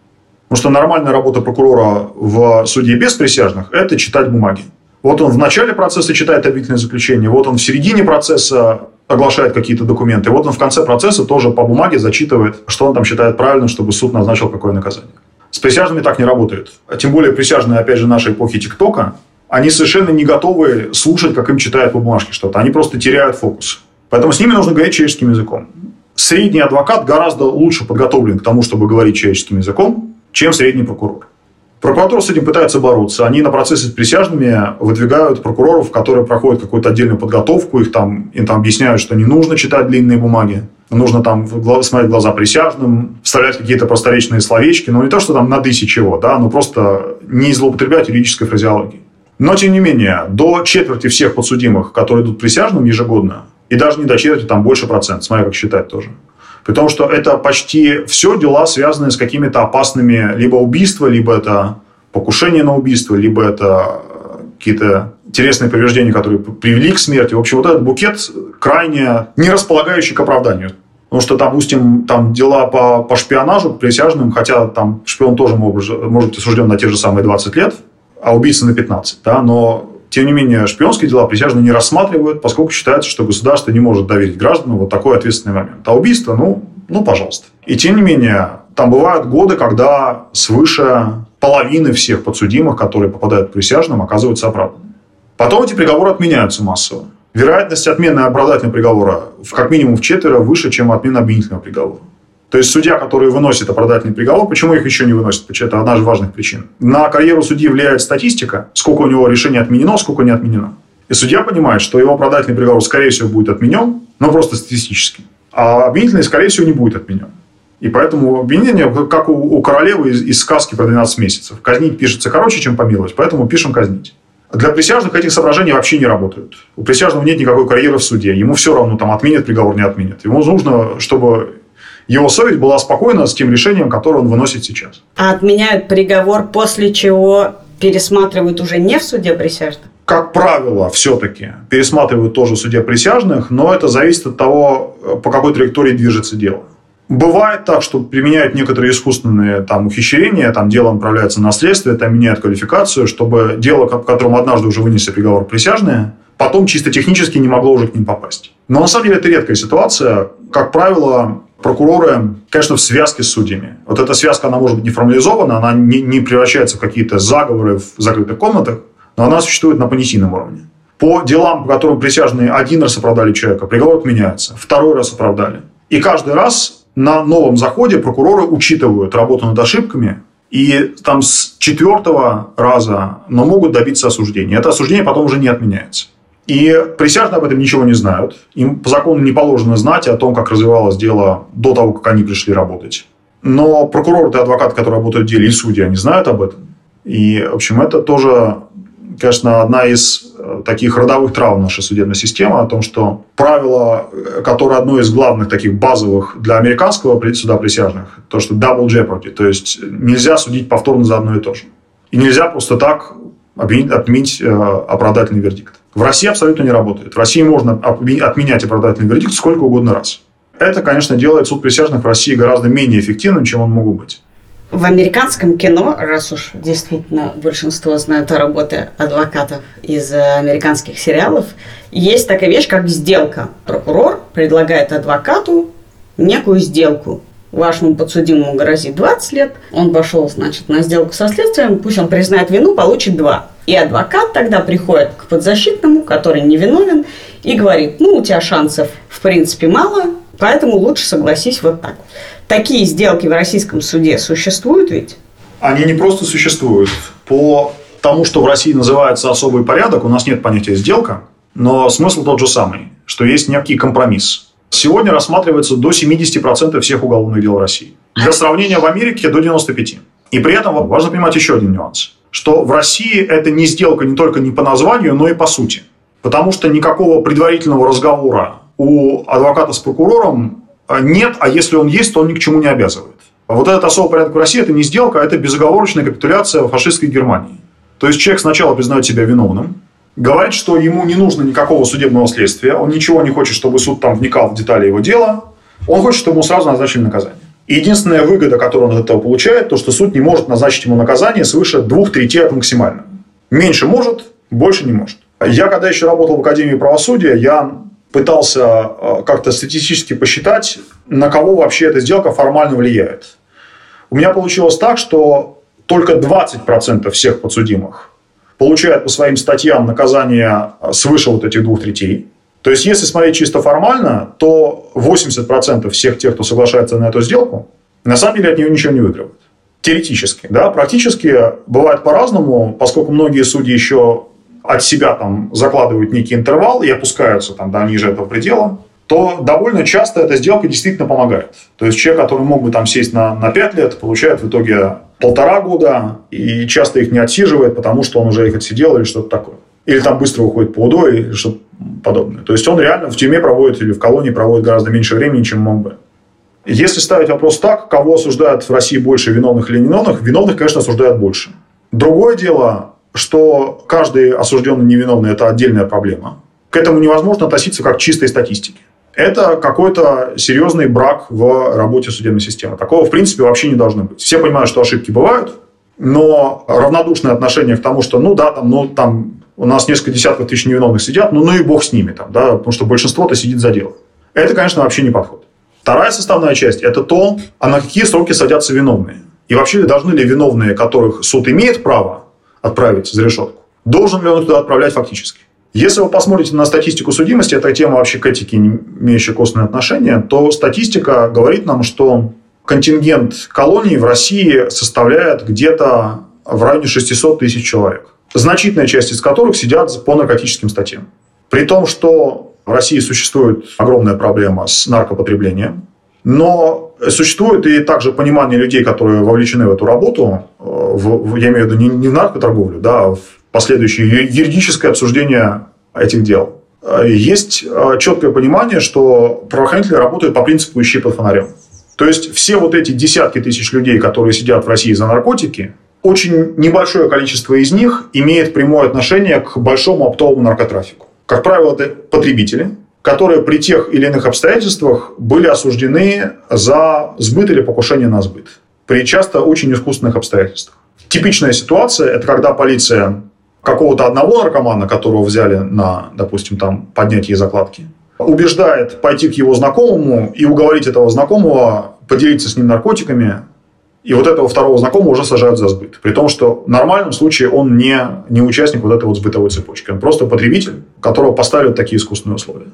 Потому что нормальная работа прокурора в суде без присяжных – это читать бумаги. Вот он в начале процесса читает обвинительное заключение, вот он в середине процесса оглашает какие-то документы, вот он в конце процесса тоже по бумаге зачитывает, что он там считает правильным, чтобы суд назначил какое наказание. С присяжными так не работает. Тем более присяжные, опять же, нашей эпохи ТикТока, они совершенно не готовы слушать, как им читают по бумажке что-то. Они просто теряют фокус. Поэтому с ними нужно говорить человеческим языком. Средний адвокат гораздо лучше подготовлен к тому, чтобы говорить человеческим языком, чем средний прокурор. Прокуратура с этим пытается бороться. Они на процессе с присяжными выдвигают прокуроров, которые проходят какую-то отдельную подготовку, их там, им там объясняют, что не нужно читать длинные бумаги, нужно там смотреть в глаза присяжным, вставлять какие-то просторечные словечки, но ну, не то, что там на тысячи чего, да, но просто не злоупотреблять юридической фразеологией. Но, тем не менее, до четверти всех подсудимых, которые идут присяжным ежегодно, и даже не до четверти, там больше процент, смотря как считать тоже. При том, что это почти все дела, связанные с какими-то опасными либо убийства, либо это покушение на убийство, либо это какие-то интересные повреждения, которые привели к смерти. В общем, вот этот букет крайне не располагающий к оправданию. Потому что, допустим, там дела по, по шпионажу присяжным, хотя там шпион тоже может, может осужден на те же самые 20 лет, а убийца на 15, да, но тем не менее, шпионские дела присяжные не рассматривают, поскольку считается, что государство не может доверить гражданам вот такой ответственный момент. А убийство, ну, ну, пожалуйста. И тем не менее, там бывают годы, когда свыше половины всех подсудимых, которые попадают к присяжным, оказываются оправданными. Потом эти приговоры отменяются массово. Вероятность отмены оправдательного приговора как минимум в четверо выше, чем отмена обвинительного приговора. То есть судья, который выносит оправдательный приговор, почему их еще не выносит? Это одна из важных причин. На карьеру судьи влияет статистика, сколько у него решений отменено, сколько не отменено. И судья понимает, что его оправдательный приговор, скорее всего, будет отменен, но просто статистически. А обвинительный, скорее всего, не будет отменен. И поэтому обвинение, как у, у королевы из, из сказки про 12 месяцев. Казнить пишется короче, чем помиловать, поэтому пишем казнить. Для присяжных этих соображений вообще не работают. У присяжного нет никакой карьеры в суде. Ему все равно, там, отменят приговор, не отменят. Ему нужно, чтобы его совесть была спокойна с тем решением, которое он выносит сейчас. А отменяют приговор, после чего пересматривают уже не в суде присяжных? Как правило, все-таки пересматривают тоже в суде присяжных, но это зависит от того, по какой траектории движется дело. Бывает так, что применяют некоторые искусственные там, ухищрения, там дело направляется на следствие, там меняют квалификацию, чтобы дело, по которому однажды уже вынесли приговор присяжные, потом чисто технически не могло уже к ним попасть. Но на самом деле это редкая ситуация. Как правило, прокуроры, конечно, в связке с судьями. Вот эта связка, она может быть не формализована, она не, не превращается в какие-то заговоры в закрытых комнатах, но она существует на понятийном уровне. По делам, по которым присяжные один раз оправдали человека, приговор отменяется, второй раз оправдали. И каждый раз на новом заходе прокуроры учитывают работу над ошибками, и там с четвертого раза, но могут добиться осуждения. Это осуждение потом уже не отменяется. И присяжные об этом ничего не знают. Им по закону не положено знать о том, как развивалось дело до того, как они пришли работать. Но прокурор и адвокат, которые работают в деле, и судьи, они знают об этом. И, в общем, это тоже конечно, одна из э, таких родовых травм нашей судебной системы, о том, что правило, э, которое одно из главных таких базовых для американского суда присяжных, то, что double jeopardy, то есть нельзя судить повторно за одно и то же. И нельзя просто так отменить э, оправдательный вердикт. В России абсолютно не работает. В России можно отменять оправдательный вердикт сколько угодно раз. Это, конечно, делает суд присяжных в России гораздо менее эффективным, чем он мог бы быть. В американском кино, раз уж действительно большинство знают о работе адвокатов из американских сериалов, есть такая вещь, как сделка. Прокурор предлагает адвокату некую сделку. Вашему подсудимому грозит 20 лет, он пошел, значит, на сделку со следствием, пусть он признает вину, получит 2. И адвокат тогда приходит к подзащитному, который невиновен, и говорит, ну, у тебя шансов, в принципе, мало, поэтому лучше согласись вот так. Такие сделки в российском суде существуют ведь? Они не просто существуют. По тому, что в России называется особый порядок, у нас нет понятия «сделка», но смысл тот же самый, что есть некий компромисс. Сегодня рассматривается до 70% всех уголовных дел в России. Для сравнения, в Америке до 95%. И при этом важно понимать еще один нюанс, что в России это не сделка не только не по названию, но и по сути. Потому что никакого предварительного разговора у адвоката с прокурором а, нет, а если он есть, то он ни к чему не обязывает. Вот этот особый порядок в России – это не сделка, а это безоговорочная капитуляция фашистской Германии. То есть человек сначала признает себя виновным, говорит, что ему не нужно никакого судебного следствия, он ничего не хочет, чтобы суд там вникал в детали его дела, он хочет, чтобы ему сразу назначили наказание. Единственная выгода, которую он от этого получает, то, что суд не может назначить ему наказание свыше двух третей от максимального. Меньше может, больше не может. Я, когда еще работал в Академии правосудия, я пытался э, как-то статистически посчитать, на кого вообще эта сделка формально влияет. У меня получилось так, что только 20% всех подсудимых получают по своим статьям наказание свыше вот этих двух третей. То есть, если смотреть чисто формально, то 80% всех тех, кто соглашается на эту сделку, на самом деле от нее ничего не выигрывают. Теоретически. Да? Практически бывает по-разному, поскольку многие судьи еще от себя там закладывают некий интервал и опускаются там до ниже этого предела, то довольно часто эта сделка действительно помогает. То есть человек, который мог бы там сесть на, на 5 лет, получает в итоге полтора года и часто их не отсиживает, потому что он уже их отсидел или что-то такое. Или там быстро уходит по УДО или что-то подобное. То есть он реально в тюрьме проводит или в колонии проводит гораздо меньше времени, чем мог бы. Если ставить вопрос так, кого осуждают в России больше, виновных или невиновных, виновных, конечно, осуждают больше. Другое дело, что каждый осужденный невиновный – это отдельная проблема. К этому невозможно относиться как к чистой статистике. Это какой-то серьезный брак в работе судебной системы. Такого, в принципе, вообще не должно быть. Все понимают, что ошибки бывают, но равнодушное отношение к тому, что, ну да, там, ну, там у нас несколько десятков тысяч невиновных сидят, ну, ну и бог с ними, там, да, потому что большинство-то сидит за дело. Это, конечно, вообще не подход. Вторая составная часть – это то, а на какие сроки садятся виновные. И вообще должны ли виновные, которых суд имеет право отправить за решетку, должен ли он туда отправлять фактически? Если вы посмотрите на статистику судимости, это тема вообще к этике, имеющая костное отношение, то статистика говорит нам, что контингент колоний в России составляет где-то в районе 600 тысяч человек. Значительная часть из которых сидят по наркотическим статьям. При том, что в России существует огромная проблема с наркопотреблением, но существует и также понимание людей, которые вовлечены в эту работу, э, в, я имею в виду не, не в наркоторговлю, да, а в последующее юридическое обсуждение этих дел. Есть э, четкое понимание, что правоохранители работают по принципу «ищи под фонарем». То есть все вот эти десятки тысяч людей, которые сидят в России за наркотики, очень небольшое количество из них имеет прямое отношение к большому оптовому наркотрафику. Как правило, это потребители, которые при тех или иных обстоятельствах были осуждены за сбыт или покушение на сбыт. При часто очень искусственных обстоятельствах. Типичная ситуация – это когда полиция какого-то одного наркомана, которого взяли на, допустим, там, поднятие закладки, убеждает пойти к его знакомому и уговорить этого знакомого поделиться с ним наркотиками, и вот этого второго знакомого уже сажают за сбыт. При том, что в нормальном случае он не, не участник вот этой вот сбытовой цепочки. Он просто потребитель, которого поставили такие искусственные условия.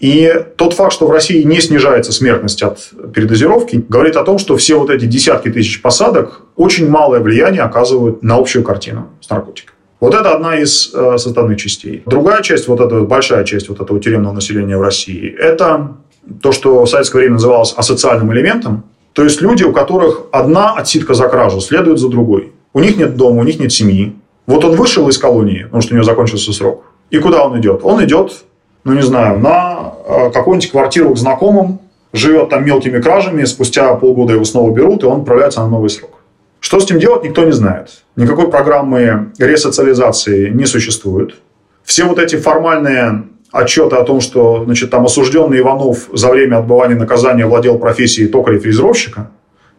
И тот факт, что в России не снижается смертность от передозировки, говорит о том, что все вот эти десятки тысяч посадок очень малое влияние оказывают на общую картину с наркотиками. Вот это одна из э, составных частей. Другая часть, вот эта большая часть вот этого тюремного населения в России, это то, что в советское время называлось асоциальным элементом. То есть люди, у которых одна отсидка за кражу следует за другой. У них нет дома, у них нет семьи. Вот он вышел из колонии, потому что у него закончился срок. И куда он идет? Он идет, ну не знаю, на э, какую-нибудь квартиру к знакомым, живет там мелкими кражами, спустя полгода его снова берут, и он отправляется на новый срок. Что с этим делать, никто не знает. Никакой программы ресоциализации не существует. Все вот эти формальные отчеты о том, что значит, там осужденный Иванов за время отбывания наказания владел профессией токаря-фрезеровщика,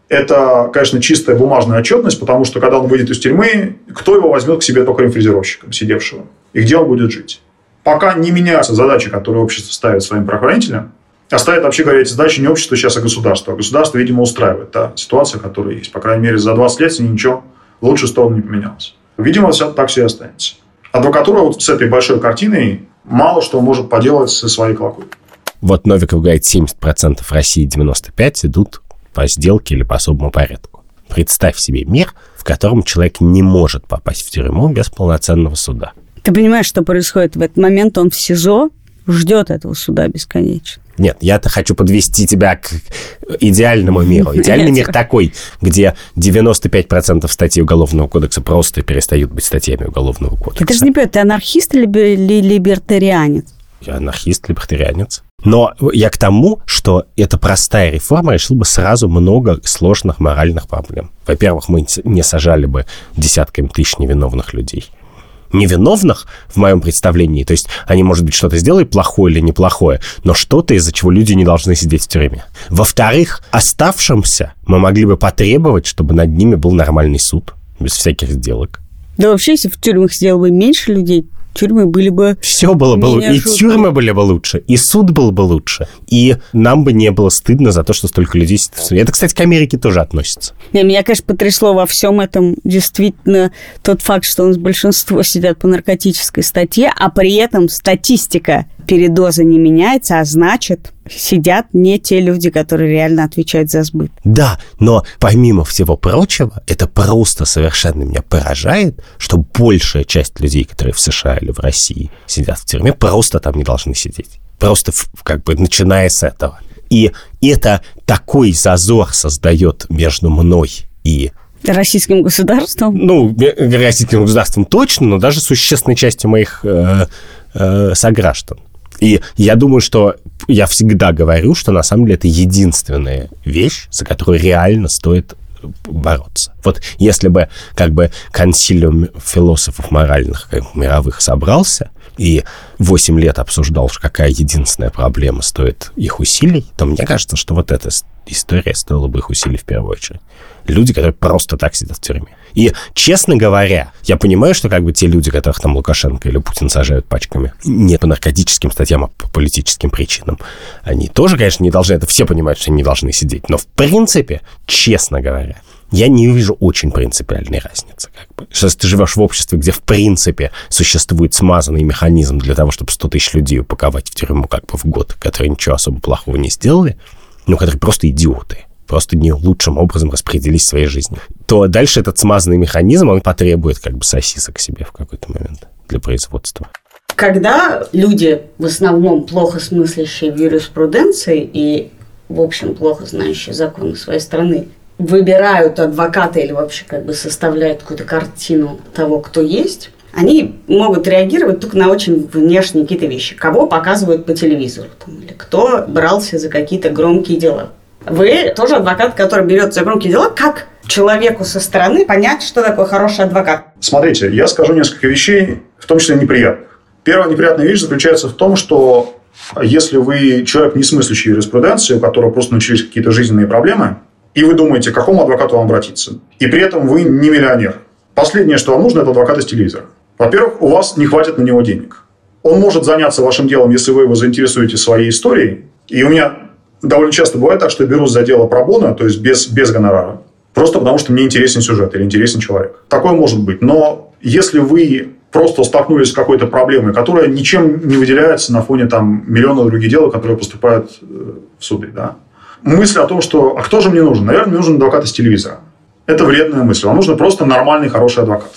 это, конечно, чистая бумажная отчетность, потому что когда он выйдет из тюрьмы, кто его возьмет к себе токарем-фрезеровщиком, сидевшего, и где он будет жить. Пока не меняются задачи, которые общество ставит своим правоохранителям, оставит, вообще говоря, эти задачи не общество сейчас, а государство. А государство, видимо, устраивает та ситуация, которая есть. По крайней мере, за 20 лет ничего в лучшую сторону не поменялось. Видимо, все, так все и останется. Адвокатура вот с этой большой картиной мало что может поделать со своей колокольней. Вот Новиков говорит, 70% России 95 идут по сделке или по особому порядку. Представь себе мир, в котором человек не может попасть в тюрьму без полноценного суда. Ты понимаешь, что происходит в этот момент? Он в СИЗО ждет этого суда бесконечно. Нет, я-то хочу подвести тебя к идеальному миру. Идеальный мир такой, где 95% статей Уголовного кодекса просто перестают быть статьями Уголовного кодекса. Ты же не понимаешь, ты анархист или либертарианец? Я анархист, либертарианец. Но я к тому, что эта простая реформа решила бы сразу много сложных моральных проблем. Во-первых, мы не сажали бы десятками тысяч невиновных людей невиновных в моем представлении. То есть они, может быть, что-то сделали плохое или неплохое, но что-то, из-за чего люди не должны сидеть в тюрьме. Во-вторых, оставшимся мы могли бы потребовать, чтобы над ними был нормальный суд, без всяких сделок. Да вообще, если в тюрьмах сделал бы меньше людей, тюрьмы были бы... Все было бы лучше. И тюрьмы были бы лучше, и суд был бы лучше. И нам бы не было стыдно за то, что столько людей сидит в суде. Это, кстати, к Америке тоже относится. Не, меня, конечно, потрясло во всем этом действительно тот факт, что у нас большинство сидят по наркотической статье, а при этом статистика передоза не меняется, а значит, сидят не те люди, которые реально отвечают за сбыт. Да, но помимо всего прочего, это просто совершенно меня поражает, что большая часть людей, которые в США или в России сидят в тюрьме, просто там не должны сидеть. Просто как бы начиная с этого. И это такой зазор создает между мной и Российским государством? Ну, российским государством точно, но даже существенной частью моих э, э, сограждан. И я думаю, что я всегда говорю, что на самом деле это единственная вещь, за которую реально стоит бороться. Вот если бы как бы консилиум философов моральных как, мировых собрался и 8 лет обсуждал, какая единственная проблема стоит их усилий, то мне кажется, что вот эта история стоила бы их усилий в первую очередь. Люди, которые просто так сидят в тюрьме. И, честно говоря, я понимаю, что как бы те люди, которых там Лукашенко или Путин сажают пачками, не по наркотическим статьям, а по политическим причинам, они тоже, конечно, не должны, это все понимают, что они не должны сидеть. Но, в принципе, честно говоря, я не вижу очень принципиальной разницы. Как бы. Если ты живешь в обществе, где в принципе существует смазанный механизм для того, чтобы 100 тысяч людей упаковать в тюрьму как бы в год, которые ничего особо плохого не сделали, ну, которые просто идиоты, просто не лучшим образом распределить своей жизни, то дальше этот смазанный механизм, он потребует как бы сосисок себе в какой-то момент для производства. Когда люди, в основном плохо смыслящие в юриспруденции и, в общем, плохо знающие законы своей страны, выбирают адвоката или вообще как бы составляют какую-то картину того, кто есть, они могут реагировать только на очень внешние какие-то вещи. Кого показывают по телевизору, там, или кто брался за какие-то громкие дела. Вы тоже адвокат, который берет за громкие дела. Как человеку со стороны понять, что такое хороший адвокат? Смотрите, я скажу несколько вещей, в том числе неприятных. Первая неприятная вещь заключается в том, что если вы человек, не смыслящий юриспруденции, у которого просто начались какие-то жизненные проблемы, и вы думаете, к какому адвокату вам обратиться, и при этом вы не миллионер, последнее, что вам нужно, это адвокат из телевизора. Во-первых, у вас не хватит на него денег. Он может заняться вашим делом, если вы его заинтересуете своей историей. И у меня довольно часто бывает так, что берусь за дело пробона, то есть без, без гонорара. Просто потому, что мне интересен сюжет или интересен человек. Такое может быть. Но если вы просто столкнулись с какой-то проблемой, которая ничем не выделяется на фоне там, миллиона других дел, которые поступают э, в суды. Да? Мысль о том, что «а кто же мне нужен?» Наверное, мне нужен адвокат из телевизора. Это вредная мысль. Вам нужен просто нормальный, хороший адвокат.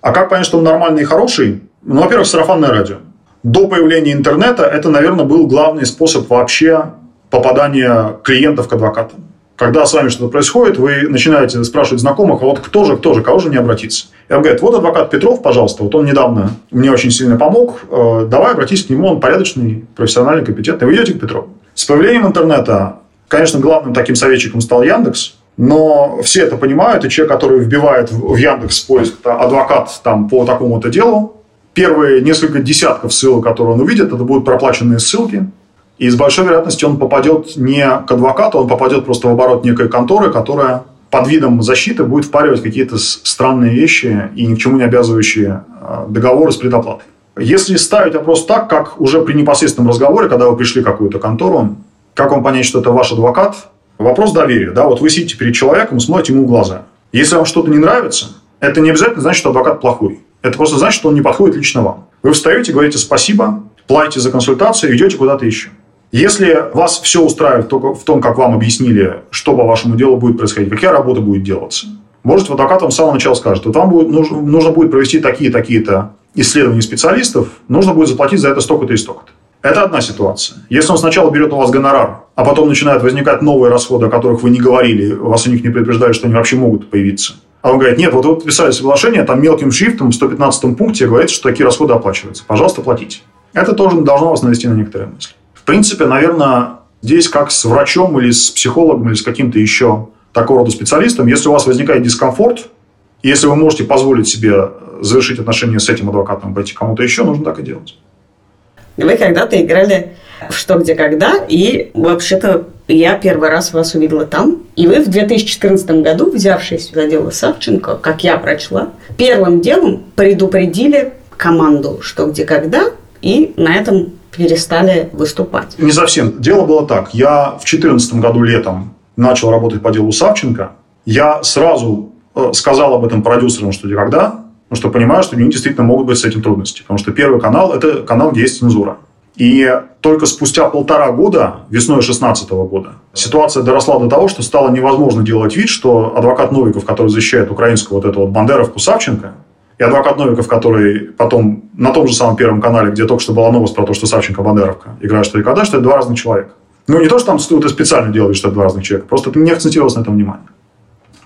А как понять, что он нормальный и хороший? Ну, во-первых, сарафанное радио. До появления интернета это, наверное, был главный способ вообще попадания клиентов к адвокатам. Когда с вами что-то происходит, вы начинаете спрашивать знакомых, а вот кто же, кто же, кого же не обратиться? И он говорит, вот адвокат Петров, пожалуйста, вот он недавно мне очень сильно помог, э, давай обратись к нему, он порядочный, профессиональный, компетентный. Вы идете к Петрову. С появлением интернета, конечно, главным таким советчиком стал Яндекс, но все это понимают, и человек, который вбивает в Яндекс поиск адвокат там, по такому-то делу, первые несколько десятков ссылок, которые он увидит, это будут проплаченные ссылки, и с большой вероятностью он попадет не к адвокату, он попадет просто в оборот некой конторы, которая под видом защиты будет впаривать какие-то странные вещи и ни к чему не обязывающие а, договоры с предоплатой. Если ставить вопрос так, как уже при непосредственном разговоре, когда вы пришли в какую-то контору, как вам понять, что это ваш адвокат, Вопрос доверия. Да? Вот вы сидите перед человеком, смотрите ему в глаза. Если вам что-то не нравится, это не обязательно значит, что адвокат плохой. Это просто значит, что он не подходит лично вам. Вы встаете, говорите спасибо, платите за консультацию, идете куда-то еще. Если вас все устраивает только в том, как вам объяснили, что по вашему делу будет происходить, какая работа будет делаться, может, адвокат вам с самого начала скажет, вот вам будет, нужно, нужно будет провести такие-такие-то исследования специалистов, нужно будет заплатить за это столько-то и столько-то. Это одна ситуация. Если он сначала берет у вас гонорар, а потом начинают возникать новые расходы, о которых вы не говорили, вас у них не предупреждали, что они вообще могут появиться. А он говорит, нет, вот вы подписали соглашение, там мелким шрифтом в 115 пункте говорится, что такие расходы оплачиваются. Пожалуйста, платите. Это тоже должно вас навести на некоторые мысли. Принципе, наверное, здесь как с врачом или с психологом или с каким-то еще такого рода специалистом, если у вас возникает дискомфорт, если вы можете позволить себе завершить отношения с этим адвокатом, пойти кому-то еще, нужно так и делать. Вы когда-то играли в «Что, где, когда», и вообще-то я первый раз вас увидела там. И вы в 2014 году, взявшись за дело Савченко, как я прочла, первым делом предупредили команду «Что, где, когда», и на этом перестали выступать. Не совсем. Дело было так. Я в 2014 году летом начал работать по делу Савченко. Я сразу э, сказал об этом продюсерам «Что, где, когда», Потому что понимаю, что у них действительно могут быть с этим трудности. Потому что первый канал – это канал, где есть цензура. И только спустя полтора года, весной 2016 года, ситуация доросла до того, что стало невозможно делать вид, что адвокат Новиков, который защищает украинскую вот эту вот бандеровку Савченко, и адвокат Новиков, который потом на том же самом Первом канале, где только что была новость про то, что Савченко Бандеровка играет что и когда, что это два разных человека. Ну, не то, что там это специально делали, что это два разных человека, просто не акцентировалось на этом внимание.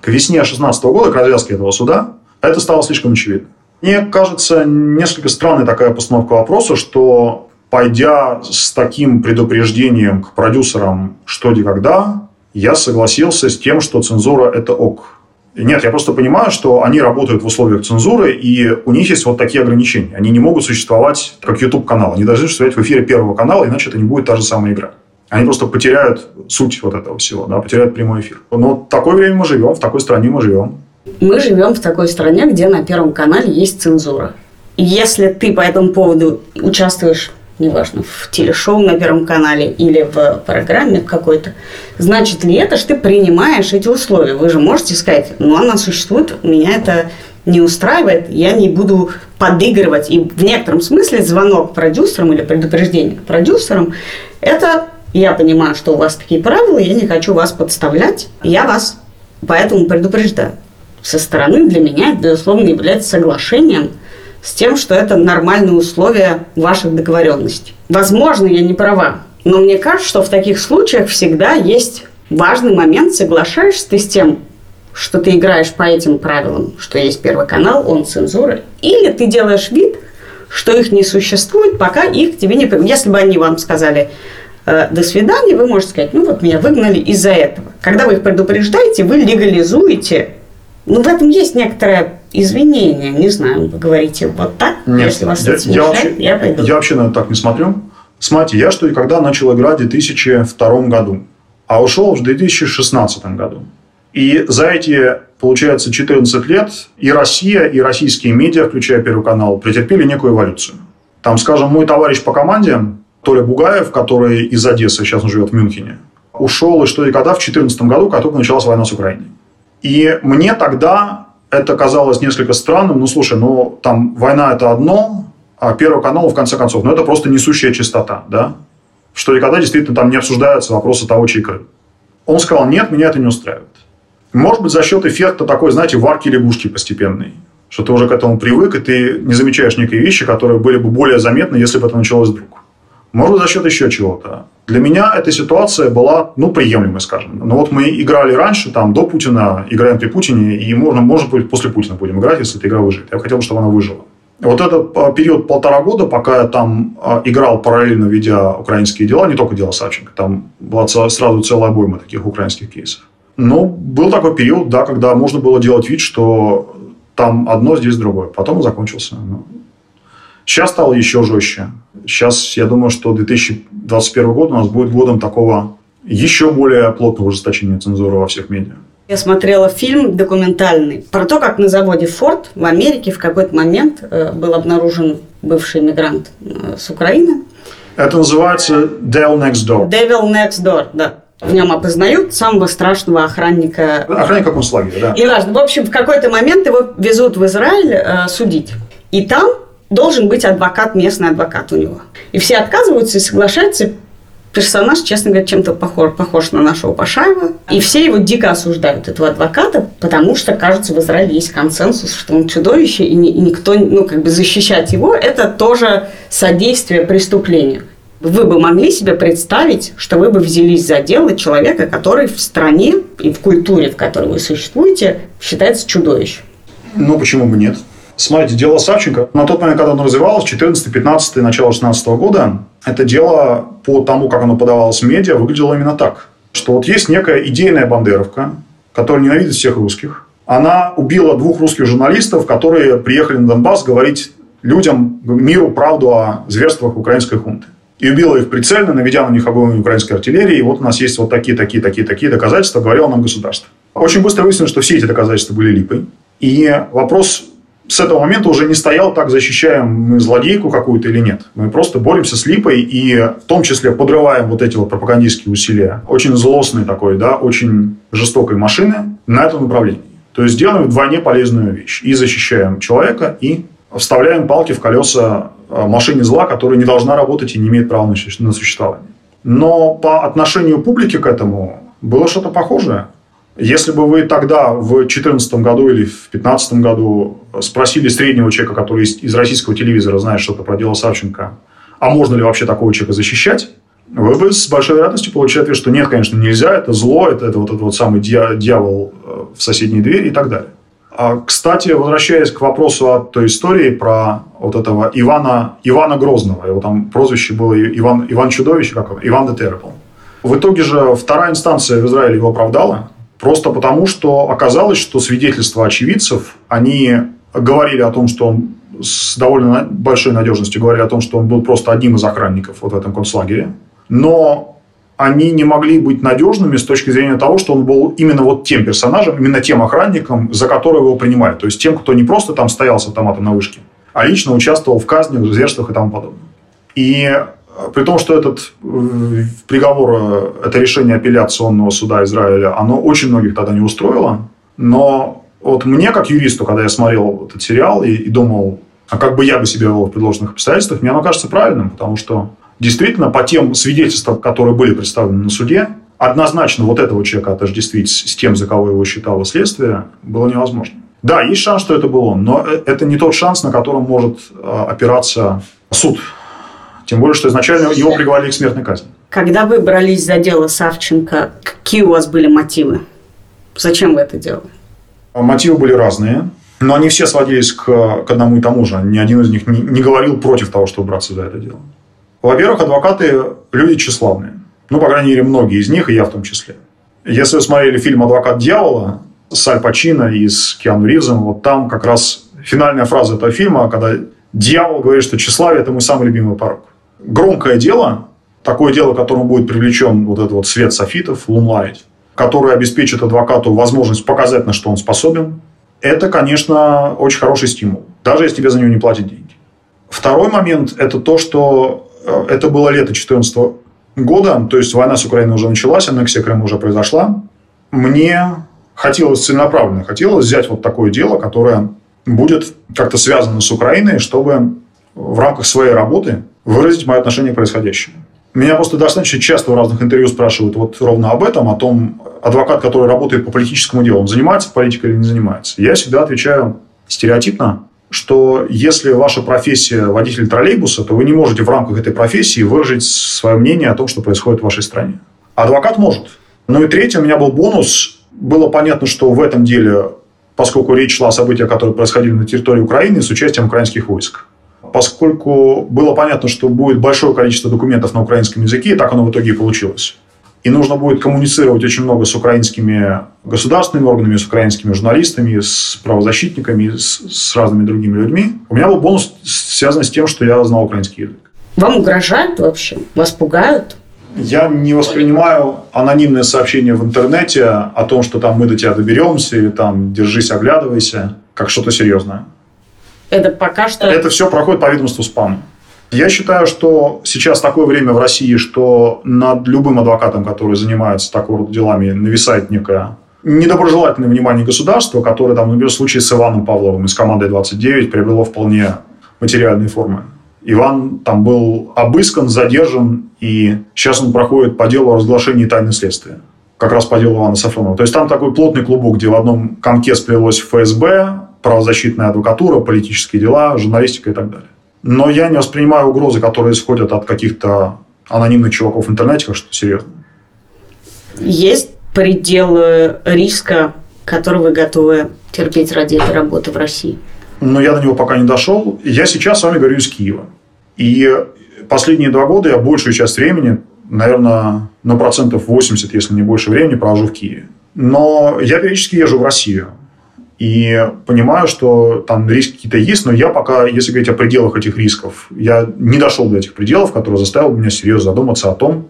К весне 2016 года, к развязке этого суда, это стало слишком очевидно. Мне кажется, несколько странной такая постановка вопроса, что пойдя с таким предупреждением к продюсерам «что, где, когда», я согласился с тем, что цензура – это ок. Нет, я просто понимаю, что они работают в условиях цензуры, и у них есть вот такие ограничения. Они не могут существовать как YouTube-канал. Они должны существовать в эфире Первого канала, иначе это не будет та же самая игра. Они просто потеряют суть вот этого всего, да, потеряют прямой эфир. Но в такое время мы живем, в такой стране мы живем. Мы живем в такой стране, где на Первом канале есть цензура. Если ты по этому поводу участвуешь неважно, в телешоу на Первом канале или в программе какой-то, значит ли это, что ты принимаешь эти условия? Вы же можете сказать, ну, она существует, меня это не устраивает, я не буду подыгрывать. И в некотором смысле звонок продюсерам или предупреждение продюсерам – это я понимаю, что у вас такие правила, я не хочу вас подставлять, я вас поэтому предупреждаю. Со стороны для меня это, безусловно, является соглашением – с тем, что это нормальные условия ваших договоренностей. Возможно, я не права, но мне кажется, что в таких случаях всегда есть важный момент, соглашаешься ты с тем, что ты играешь по этим правилам, что есть Первый канал, он цензура, или ты делаешь вид, что их не существует, пока их тебе не... Если бы они вам сказали э, «до свидания», вы можете сказать, ну вот меня выгнали из-за этого. Когда вы их предупреждаете, вы легализуете ну, в этом есть некоторое извинение. Не знаю, вы говорите вот так, Нет, если вас я, это смущает, я, вообще, я пойду. Я вообще на это так не смотрю. Смотрите, я что и когда начал играть в 2002 году, а ушел в 2016 году. И за эти, получается, 14 лет и Россия, и российские медиа, включая Первый канал, претерпели некую эволюцию. Там, скажем, мой товарищ по команде, Толя Бугаев, который из Одессы, сейчас он живет в Мюнхене, ушел и что и когда в 2014 году, как только началась война с Украиной. И мне тогда это казалось несколько странным. Ну, слушай, ну, там война – это одно, а Первый канал, в конце концов, ну, это просто несущая чистота, да? Что никогда действительно там не обсуждаются вопросы того, чей Крым. Он сказал, нет, меня это не устраивает. Может быть, за счет эффекта такой, знаете, варки лягушки постепенной. Что ты уже к этому привык, и ты не замечаешь некие вещи, которые были бы более заметны, если бы это началось вдруг. Может за счет еще чего-то. Для меня эта ситуация была, ну, приемлемой, скажем. Но вот мы играли раньше, там, до Путина, играем при Путине, и можно, может быть, после Путина будем играть, если эта игра выживет. Я хотел бы, чтобы она выжила. Вот этот а, период полтора года, пока я там а, играл параллельно, ведя украинские дела, не только дело Савченко, там была сразу целая обойма таких украинских кейсов. Но был такой период, да, когда можно было делать вид, что там одно, здесь другое. Потом закончился. Ну, сейчас стало еще жестче. Сейчас, я думаю, что 2021 год у нас будет годом такого еще более плотного ужесточения цензуры во всех медиа. Я смотрела фильм документальный про то, как на заводе Ford в Америке в какой-то момент э, был обнаружен бывший иммигрант э, с Украины. Это называется Devil Next Door. Devil Next Door, да. В нем опознают самого страшного охранника. Охранника концлагеря, да. И важно. В общем, в какой-то момент его везут в Израиль э, судить. И там должен быть адвокат, местный адвокат у него. И все отказываются и соглашаются. Персонаж, честно говоря, чем-то похож, похож на нашего Пашаева. И все его дико осуждают, этого адвоката, потому что, кажется, в Израиле есть консенсус, что он чудовище, и, и никто, ну, как бы защищать его, это тоже содействие преступлению. Вы бы могли себе представить, что вы бы взялись за дело человека, который в стране и в культуре, в которой вы существуете, считается чудовищем? Ну, почему бы нет? Смотрите, дело Савченко, на тот момент, когда оно развивалось, 14 15 начало 16 года, это дело по тому, как оно подавалось в медиа, выглядело именно так. Что вот есть некая идейная бандеровка, которая ненавидит всех русских. Она убила двух русских журналистов, которые приехали на Донбасс говорить людям, миру, правду о зверствах украинской хунты. И убила их прицельно, наведя на них огонь украинской артиллерии. И вот у нас есть вот такие, такие, такие, такие доказательства, говорило нам государство. Очень быстро выяснилось, что все эти доказательства были липой. И вопрос с этого момента уже не стоял так, защищаем мы злодейку какую-то или нет. Мы просто боремся с липой и в том числе подрываем вот эти вот пропагандистские усилия очень злостной такой, да, очень жестокой машины на этом направлении. То есть делаем вдвойне полезную вещь. И защищаем человека, и вставляем палки в колеса э, машине зла, которая не должна работать и не имеет права на существование. Но по отношению публики к этому было что-то похожее. Если бы вы тогда, в 2014 году или в 2015 году спросили среднего человека, который из, из российского телевизора знает что-то про дело Савченко, а можно ли вообще такого человека защищать, вы бы с большой вероятностью получили ответ, что нет, конечно, нельзя, это зло, это, это вот этот вот самый дьявол э, в соседней двери и так далее. А, кстати, возвращаясь к вопросу о той истории про вот этого Ивана, Ивана Грозного, его там прозвище было Иван, Иван Чудовище, как он, Иван де Terrible. В итоге же вторая инстанция в Израиле его оправдала, Просто потому, что оказалось, что свидетельства очевидцев, они говорили о том, что он с довольно большой надежностью говорили о том, что он был просто одним из охранников вот в этом концлагере. Но они не могли быть надежными с точки зрения того, что он был именно вот тем персонажем, именно тем охранником, за которого его принимали. То есть тем, кто не просто там стоял с автоматом на вышке, а лично участвовал в казнях, зверствах и тому подобное. И при том, что этот э, приговор, э, это решение апелляционного суда Израиля, оно очень многих тогда не устроило, но вот мне, как юристу, когда я смотрел этот сериал и, и думал, а как бы я бы себя вел в предложенных обстоятельствах, мне оно кажется правильным, потому что действительно по тем свидетельствам, которые были представлены на суде, однозначно вот этого человека отождествить с тем, за кого его считало следствие, было невозможно. Да, есть шанс, что это был он, но э, это не тот шанс, на котором может опираться суд. Тем более, что изначально его приговорили к смертной казни. Когда вы брались за дело Савченко, какие у вас были мотивы? Зачем вы это делали? Мотивы были разные, но они все сводились к, к одному и тому же. Ни один из них не, не говорил против того, чтобы браться за это дело. Во-первых, адвокаты – люди тщеславные. Ну, по крайней мере, многие из них, и я в том числе. Если вы смотрели фильм «Адвокат дьявола» с Аль Пачино и с Киану Ривзом, вот там как раз финальная фраза этого фильма, когда дьявол говорит, что тщеславие – это мой самый любимый порог. Громкое дело, такое дело, которому будет привлечен вот этот вот свет софитов, лунлайт, который обеспечит адвокату возможность показать, на что он способен, это, конечно, очень хороший стимул, даже если тебе за него не платят деньги. Второй момент – это то, что э, это было лето 2014 года, то есть война с Украиной уже началась, аннексия Крыма уже произошла. Мне хотелось целенаправленно, хотелось взять вот такое дело, которое будет как-то связано с Украиной, чтобы в рамках своей работы выразить мое отношение к происходящему. Меня просто достаточно часто в разных интервью спрашивают вот ровно об этом, о том, адвокат, который работает по политическому делу, он занимается политикой или не занимается. Я всегда отвечаю стереотипно, что если ваша профессия водитель троллейбуса, то вы не можете в рамках этой профессии выразить свое мнение о том, что происходит в вашей стране. Адвокат может. Ну и третье, у меня был бонус. Было понятно, что в этом деле, поскольку речь шла о событиях, которые происходили на территории Украины с участием украинских войск, поскольку было понятно, что будет большое количество документов на украинском языке, и так оно в итоге и получилось. И нужно будет коммуницировать очень много с украинскими государственными органами, с украинскими журналистами, с правозащитниками, с, с разными другими людьми. У меня был бонус, связанный с тем, что я знал украинский язык. Вам угрожают вообще? Вас пугают? Я не воспринимаю анонимные сообщения в интернете о том, что там мы до тебя доберемся, или там держись, оглядывайся, как что-то серьезное. Это пока что... Это все проходит по ведомству спам. Я считаю, что сейчас такое время в России, что над любым адвокатом, который занимается такого рода делами, нависает некое недоброжелательное внимание государства, которое, там, например, в случае с Иваном Павловым из команды 29 приобрело вполне материальные формы. Иван там был обыскан, задержан, и сейчас он проходит по делу о разглашении тайны следствия. Как раз по делу Ивана Сафронова. То есть там такой плотный клубок, где в одном комке сплелось ФСБ, правозащитная адвокатура, политические дела, журналистика и так далее. Но я не воспринимаю угрозы, которые исходят от каких-то анонимных чуваков в интернете, как что-то серьезное. Есть пределы риска, который вы готовы терпеть ради этой работы в России? Но я до него пока не дошел. Я сейчас с вами говорю из Киева. И последние два года я большую часть времени, наверное, на процентов 80, если не больше времени, провожу в Киеве. Но я периодически езжу в Россию. И понимаю, что там риски какие-то есть, но я пока, если говорить о пределах этих рисков, я не дошел до этих пределов, которые заставили меня серьезно задуматься о том,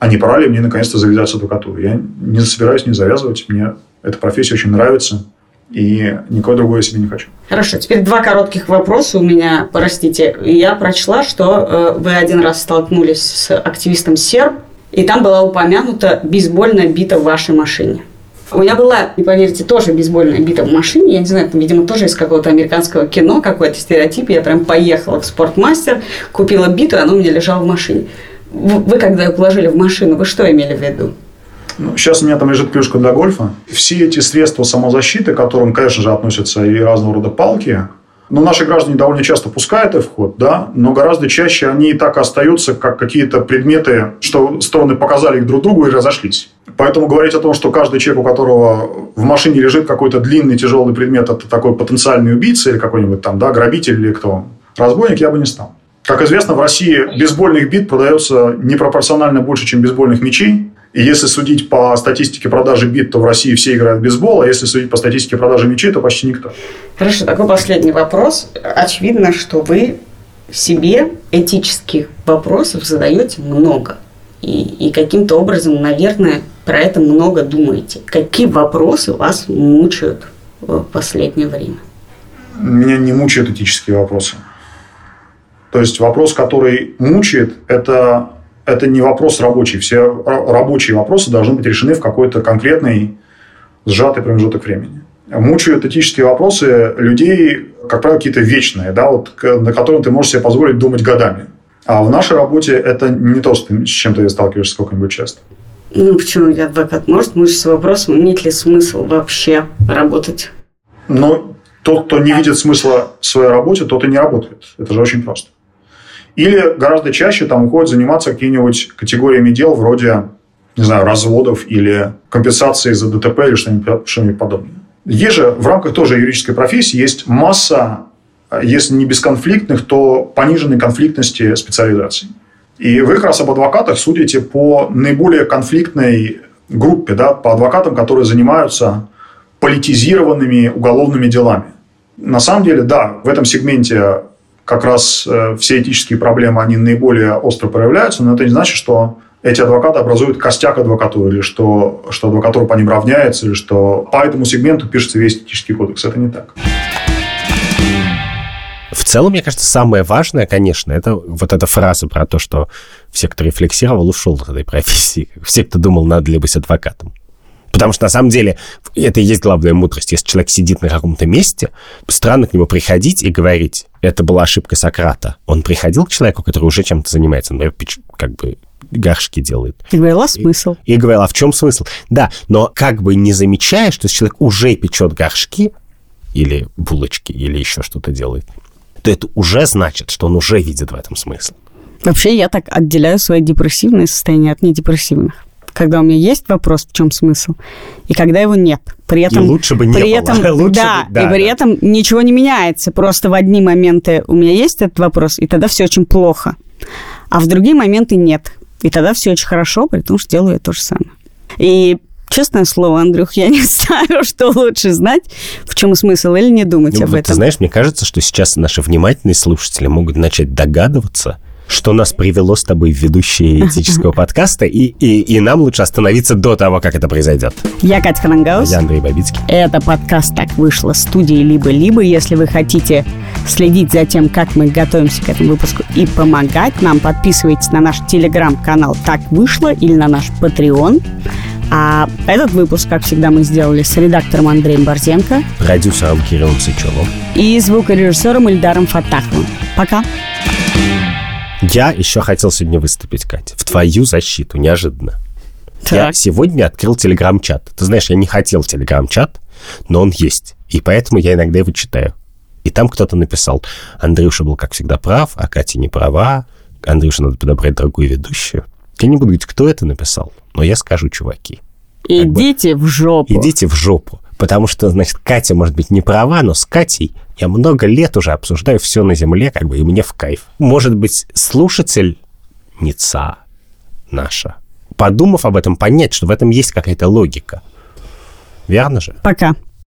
а не пора ли мне наконец-то завязать адвокатуру. Я не собираюсь не завязывать, мне эта профессия очень нравится, и никого другого я себе не хочу. Хорошо, теперь два коротких вопроса у меня, простите. Я прочла, что э, вы один раз столкнулись с активистом серб, и там была упомянута бейсбольная бита в вашей машине. У меня была, не поверите, тоже бейсбольная бита в машине. Я не знаю, это, видимо, тоже из какого-то американского кино, какой-то стереотип. Я прям поехала в спортмастер, купила биту, и она у меня лежала в машине. Вы, когда ее положили в машину, вы что имели в виду? Ну, сейчас у меня там лежит клюшка для гольфа. Все эти средства самозащиты, к которым, конечно же, относятся и разного рода палки, но наши граждане довольно часто пускают их в ход, да, но гораздо чаще они и так остаются, как какие-то предметы, что стороны показали их друг другу и разошлись. Поэтому говорить о том, что каждый человек, у которого в машине лежит какой-то длинный тяжелый предмет, это такой потенциальный убийца или какой-нибудь там, да, грабитель или кто, разбойник, я бы не стал. Как известно, в России бейсбольных бит продается непропорционально больше, чем бейсбольных мячей. И если судить по статистике продажи бит, то в России все играют в бейсбол, а если судить по статистике продажи мячей, то почти никто. Хорошо, такой последний вопрос. Очевидно, что вы себе этических вопросов задаете много. И, и каким-то образом, наверное, про это много думаете. Какие вопросы вас мучают в последнее время? Меня не мучают этические вопросы. То есть вопрос, который мучает, это это не вопрос рабочий. Все рабочие вопросы должны быть решены в какой-то конкретный сжатый промежуток времени. Мучают этические вопросы людей, как правило, какие-то вечные, да, вот, на которые ты можешь себе позволить думать годами. А в нашей работе это не то, с чем ты сталкиваешься сколько-нибудь часто. Ну, почему я адвокат? Может мучиться вопросом, имеет ли смысл вообще работать? Но тот, кто не видит смысла в своей работе, тот и не работает. Это же очень просто. Или гораздо чаще там уходят заниматься какими-нибудь категориями дел вроде, не знаю, разводов или компенсации за ДТП или что-нибудь, что подобное. Есть же в рамках тоже юридической профессии есть масса, если не бесконфликтных, то пониженной конфликтности специализаций. И вы как раз об адвокатах судите по наиболее конфликтной группе, да, по адвокатам, которые занимаются политизированными уголовными делами. На самом деле, да, в этом сегменте как раз э, все этические проблемы, они наиболее остро проявляются, но это не значит, что эти адвокаты образуют костяк адвокатуры, или что, что адвокатура по ним равняется, или что по этому сегменту пишется весь этический кодекс. Это не так. В целом, мне кажется, самое важное, конечно, это вот эта фраза про то, что все, кто рефлексировал, ушел из этой профессии. *laughs* Все, кто думал, надо ли быть адвокатом. Потому что на самом деле это и есть главная мудрость. Если человек сидит на каком-то месте, странно к нему приходить и говорить, это была ошибка Сократа. Он приходил к человеку, который уже чем-то занимается, например, как бы горшки делает. И говорил, а смысл? И, и говорил, а в чем смысл? Да, но как бы не замечая, что человек уже печет горшки, или булочки, или еще что-то делает, то это уже значит, что он уже видит в этом смысл. Вообще, я так отделяю свои депрессивные состояния от недепрессивных когда у меня есть вопрос, в чем смысл, и когда его нет. При этом, и лучше бы не при было. Этом, *laughs* лучше да, бы, да, и при да. этом ничего не меняется. Просто в одни моменты у меня есть этот вопрос, и тогда все очень плохо. А в другие моменты нет. И тогда все очень хорошо, при том, что делаю я то же самое. И Честное слово, Андрюх, я *laughs* не знаю, что лучше знать, в чем смысл или не думать ну, об вот этом. Ты знаешь, мне кажется, что сейчас наши внимательные слушатели могут начать догадываться, что нас привело с тобой в ведущие этического *laughs* подкаста, и, и, и нам лучше остановиться до того, как это произойдет. Я Катя Ханангаус. Я Андрей Бабицкий. Это подкаст «Так вышло» студии «Либо-либо». Если вы хотите следить за тем, как мы готовимся к этому выпуску и помогать нам, подписывайтесь на наш телеграм-канал «Так вышло» или на наш Patreon. А этот выпуск, как всегда, мы сделали с редактором Андреем Борзенко, продюсером Кириллом Сычевым и звукорежиссером Ильдаром Фатаховым. Пока! Я еще хотел сегодня выступить, Катя, в твою защиту, неожиданно. Так. Я сегодня открыл телеграм-чат. Ты знаешь, я не хотел телеграм-чат, но он есть. И поэтому я иногда его читаю. И там кто-то написал, Андрюша был, как всегда, прав, а Катя не права, Андрюша надо подобрать другую ведущую. Я не буду говорить, кто это написал, но я скажу, чуваки. Идите бы, в жопу. Идите в жопу. Потому что, значит, Катя может быть не права, но с Катей я много лет уже обсуждаю все на земле, как бы, и мне в кайф. Может быть, слушатель Ница наша, подумав об этом, понять, что в этом есть какая-то логика. Верно же? Пока.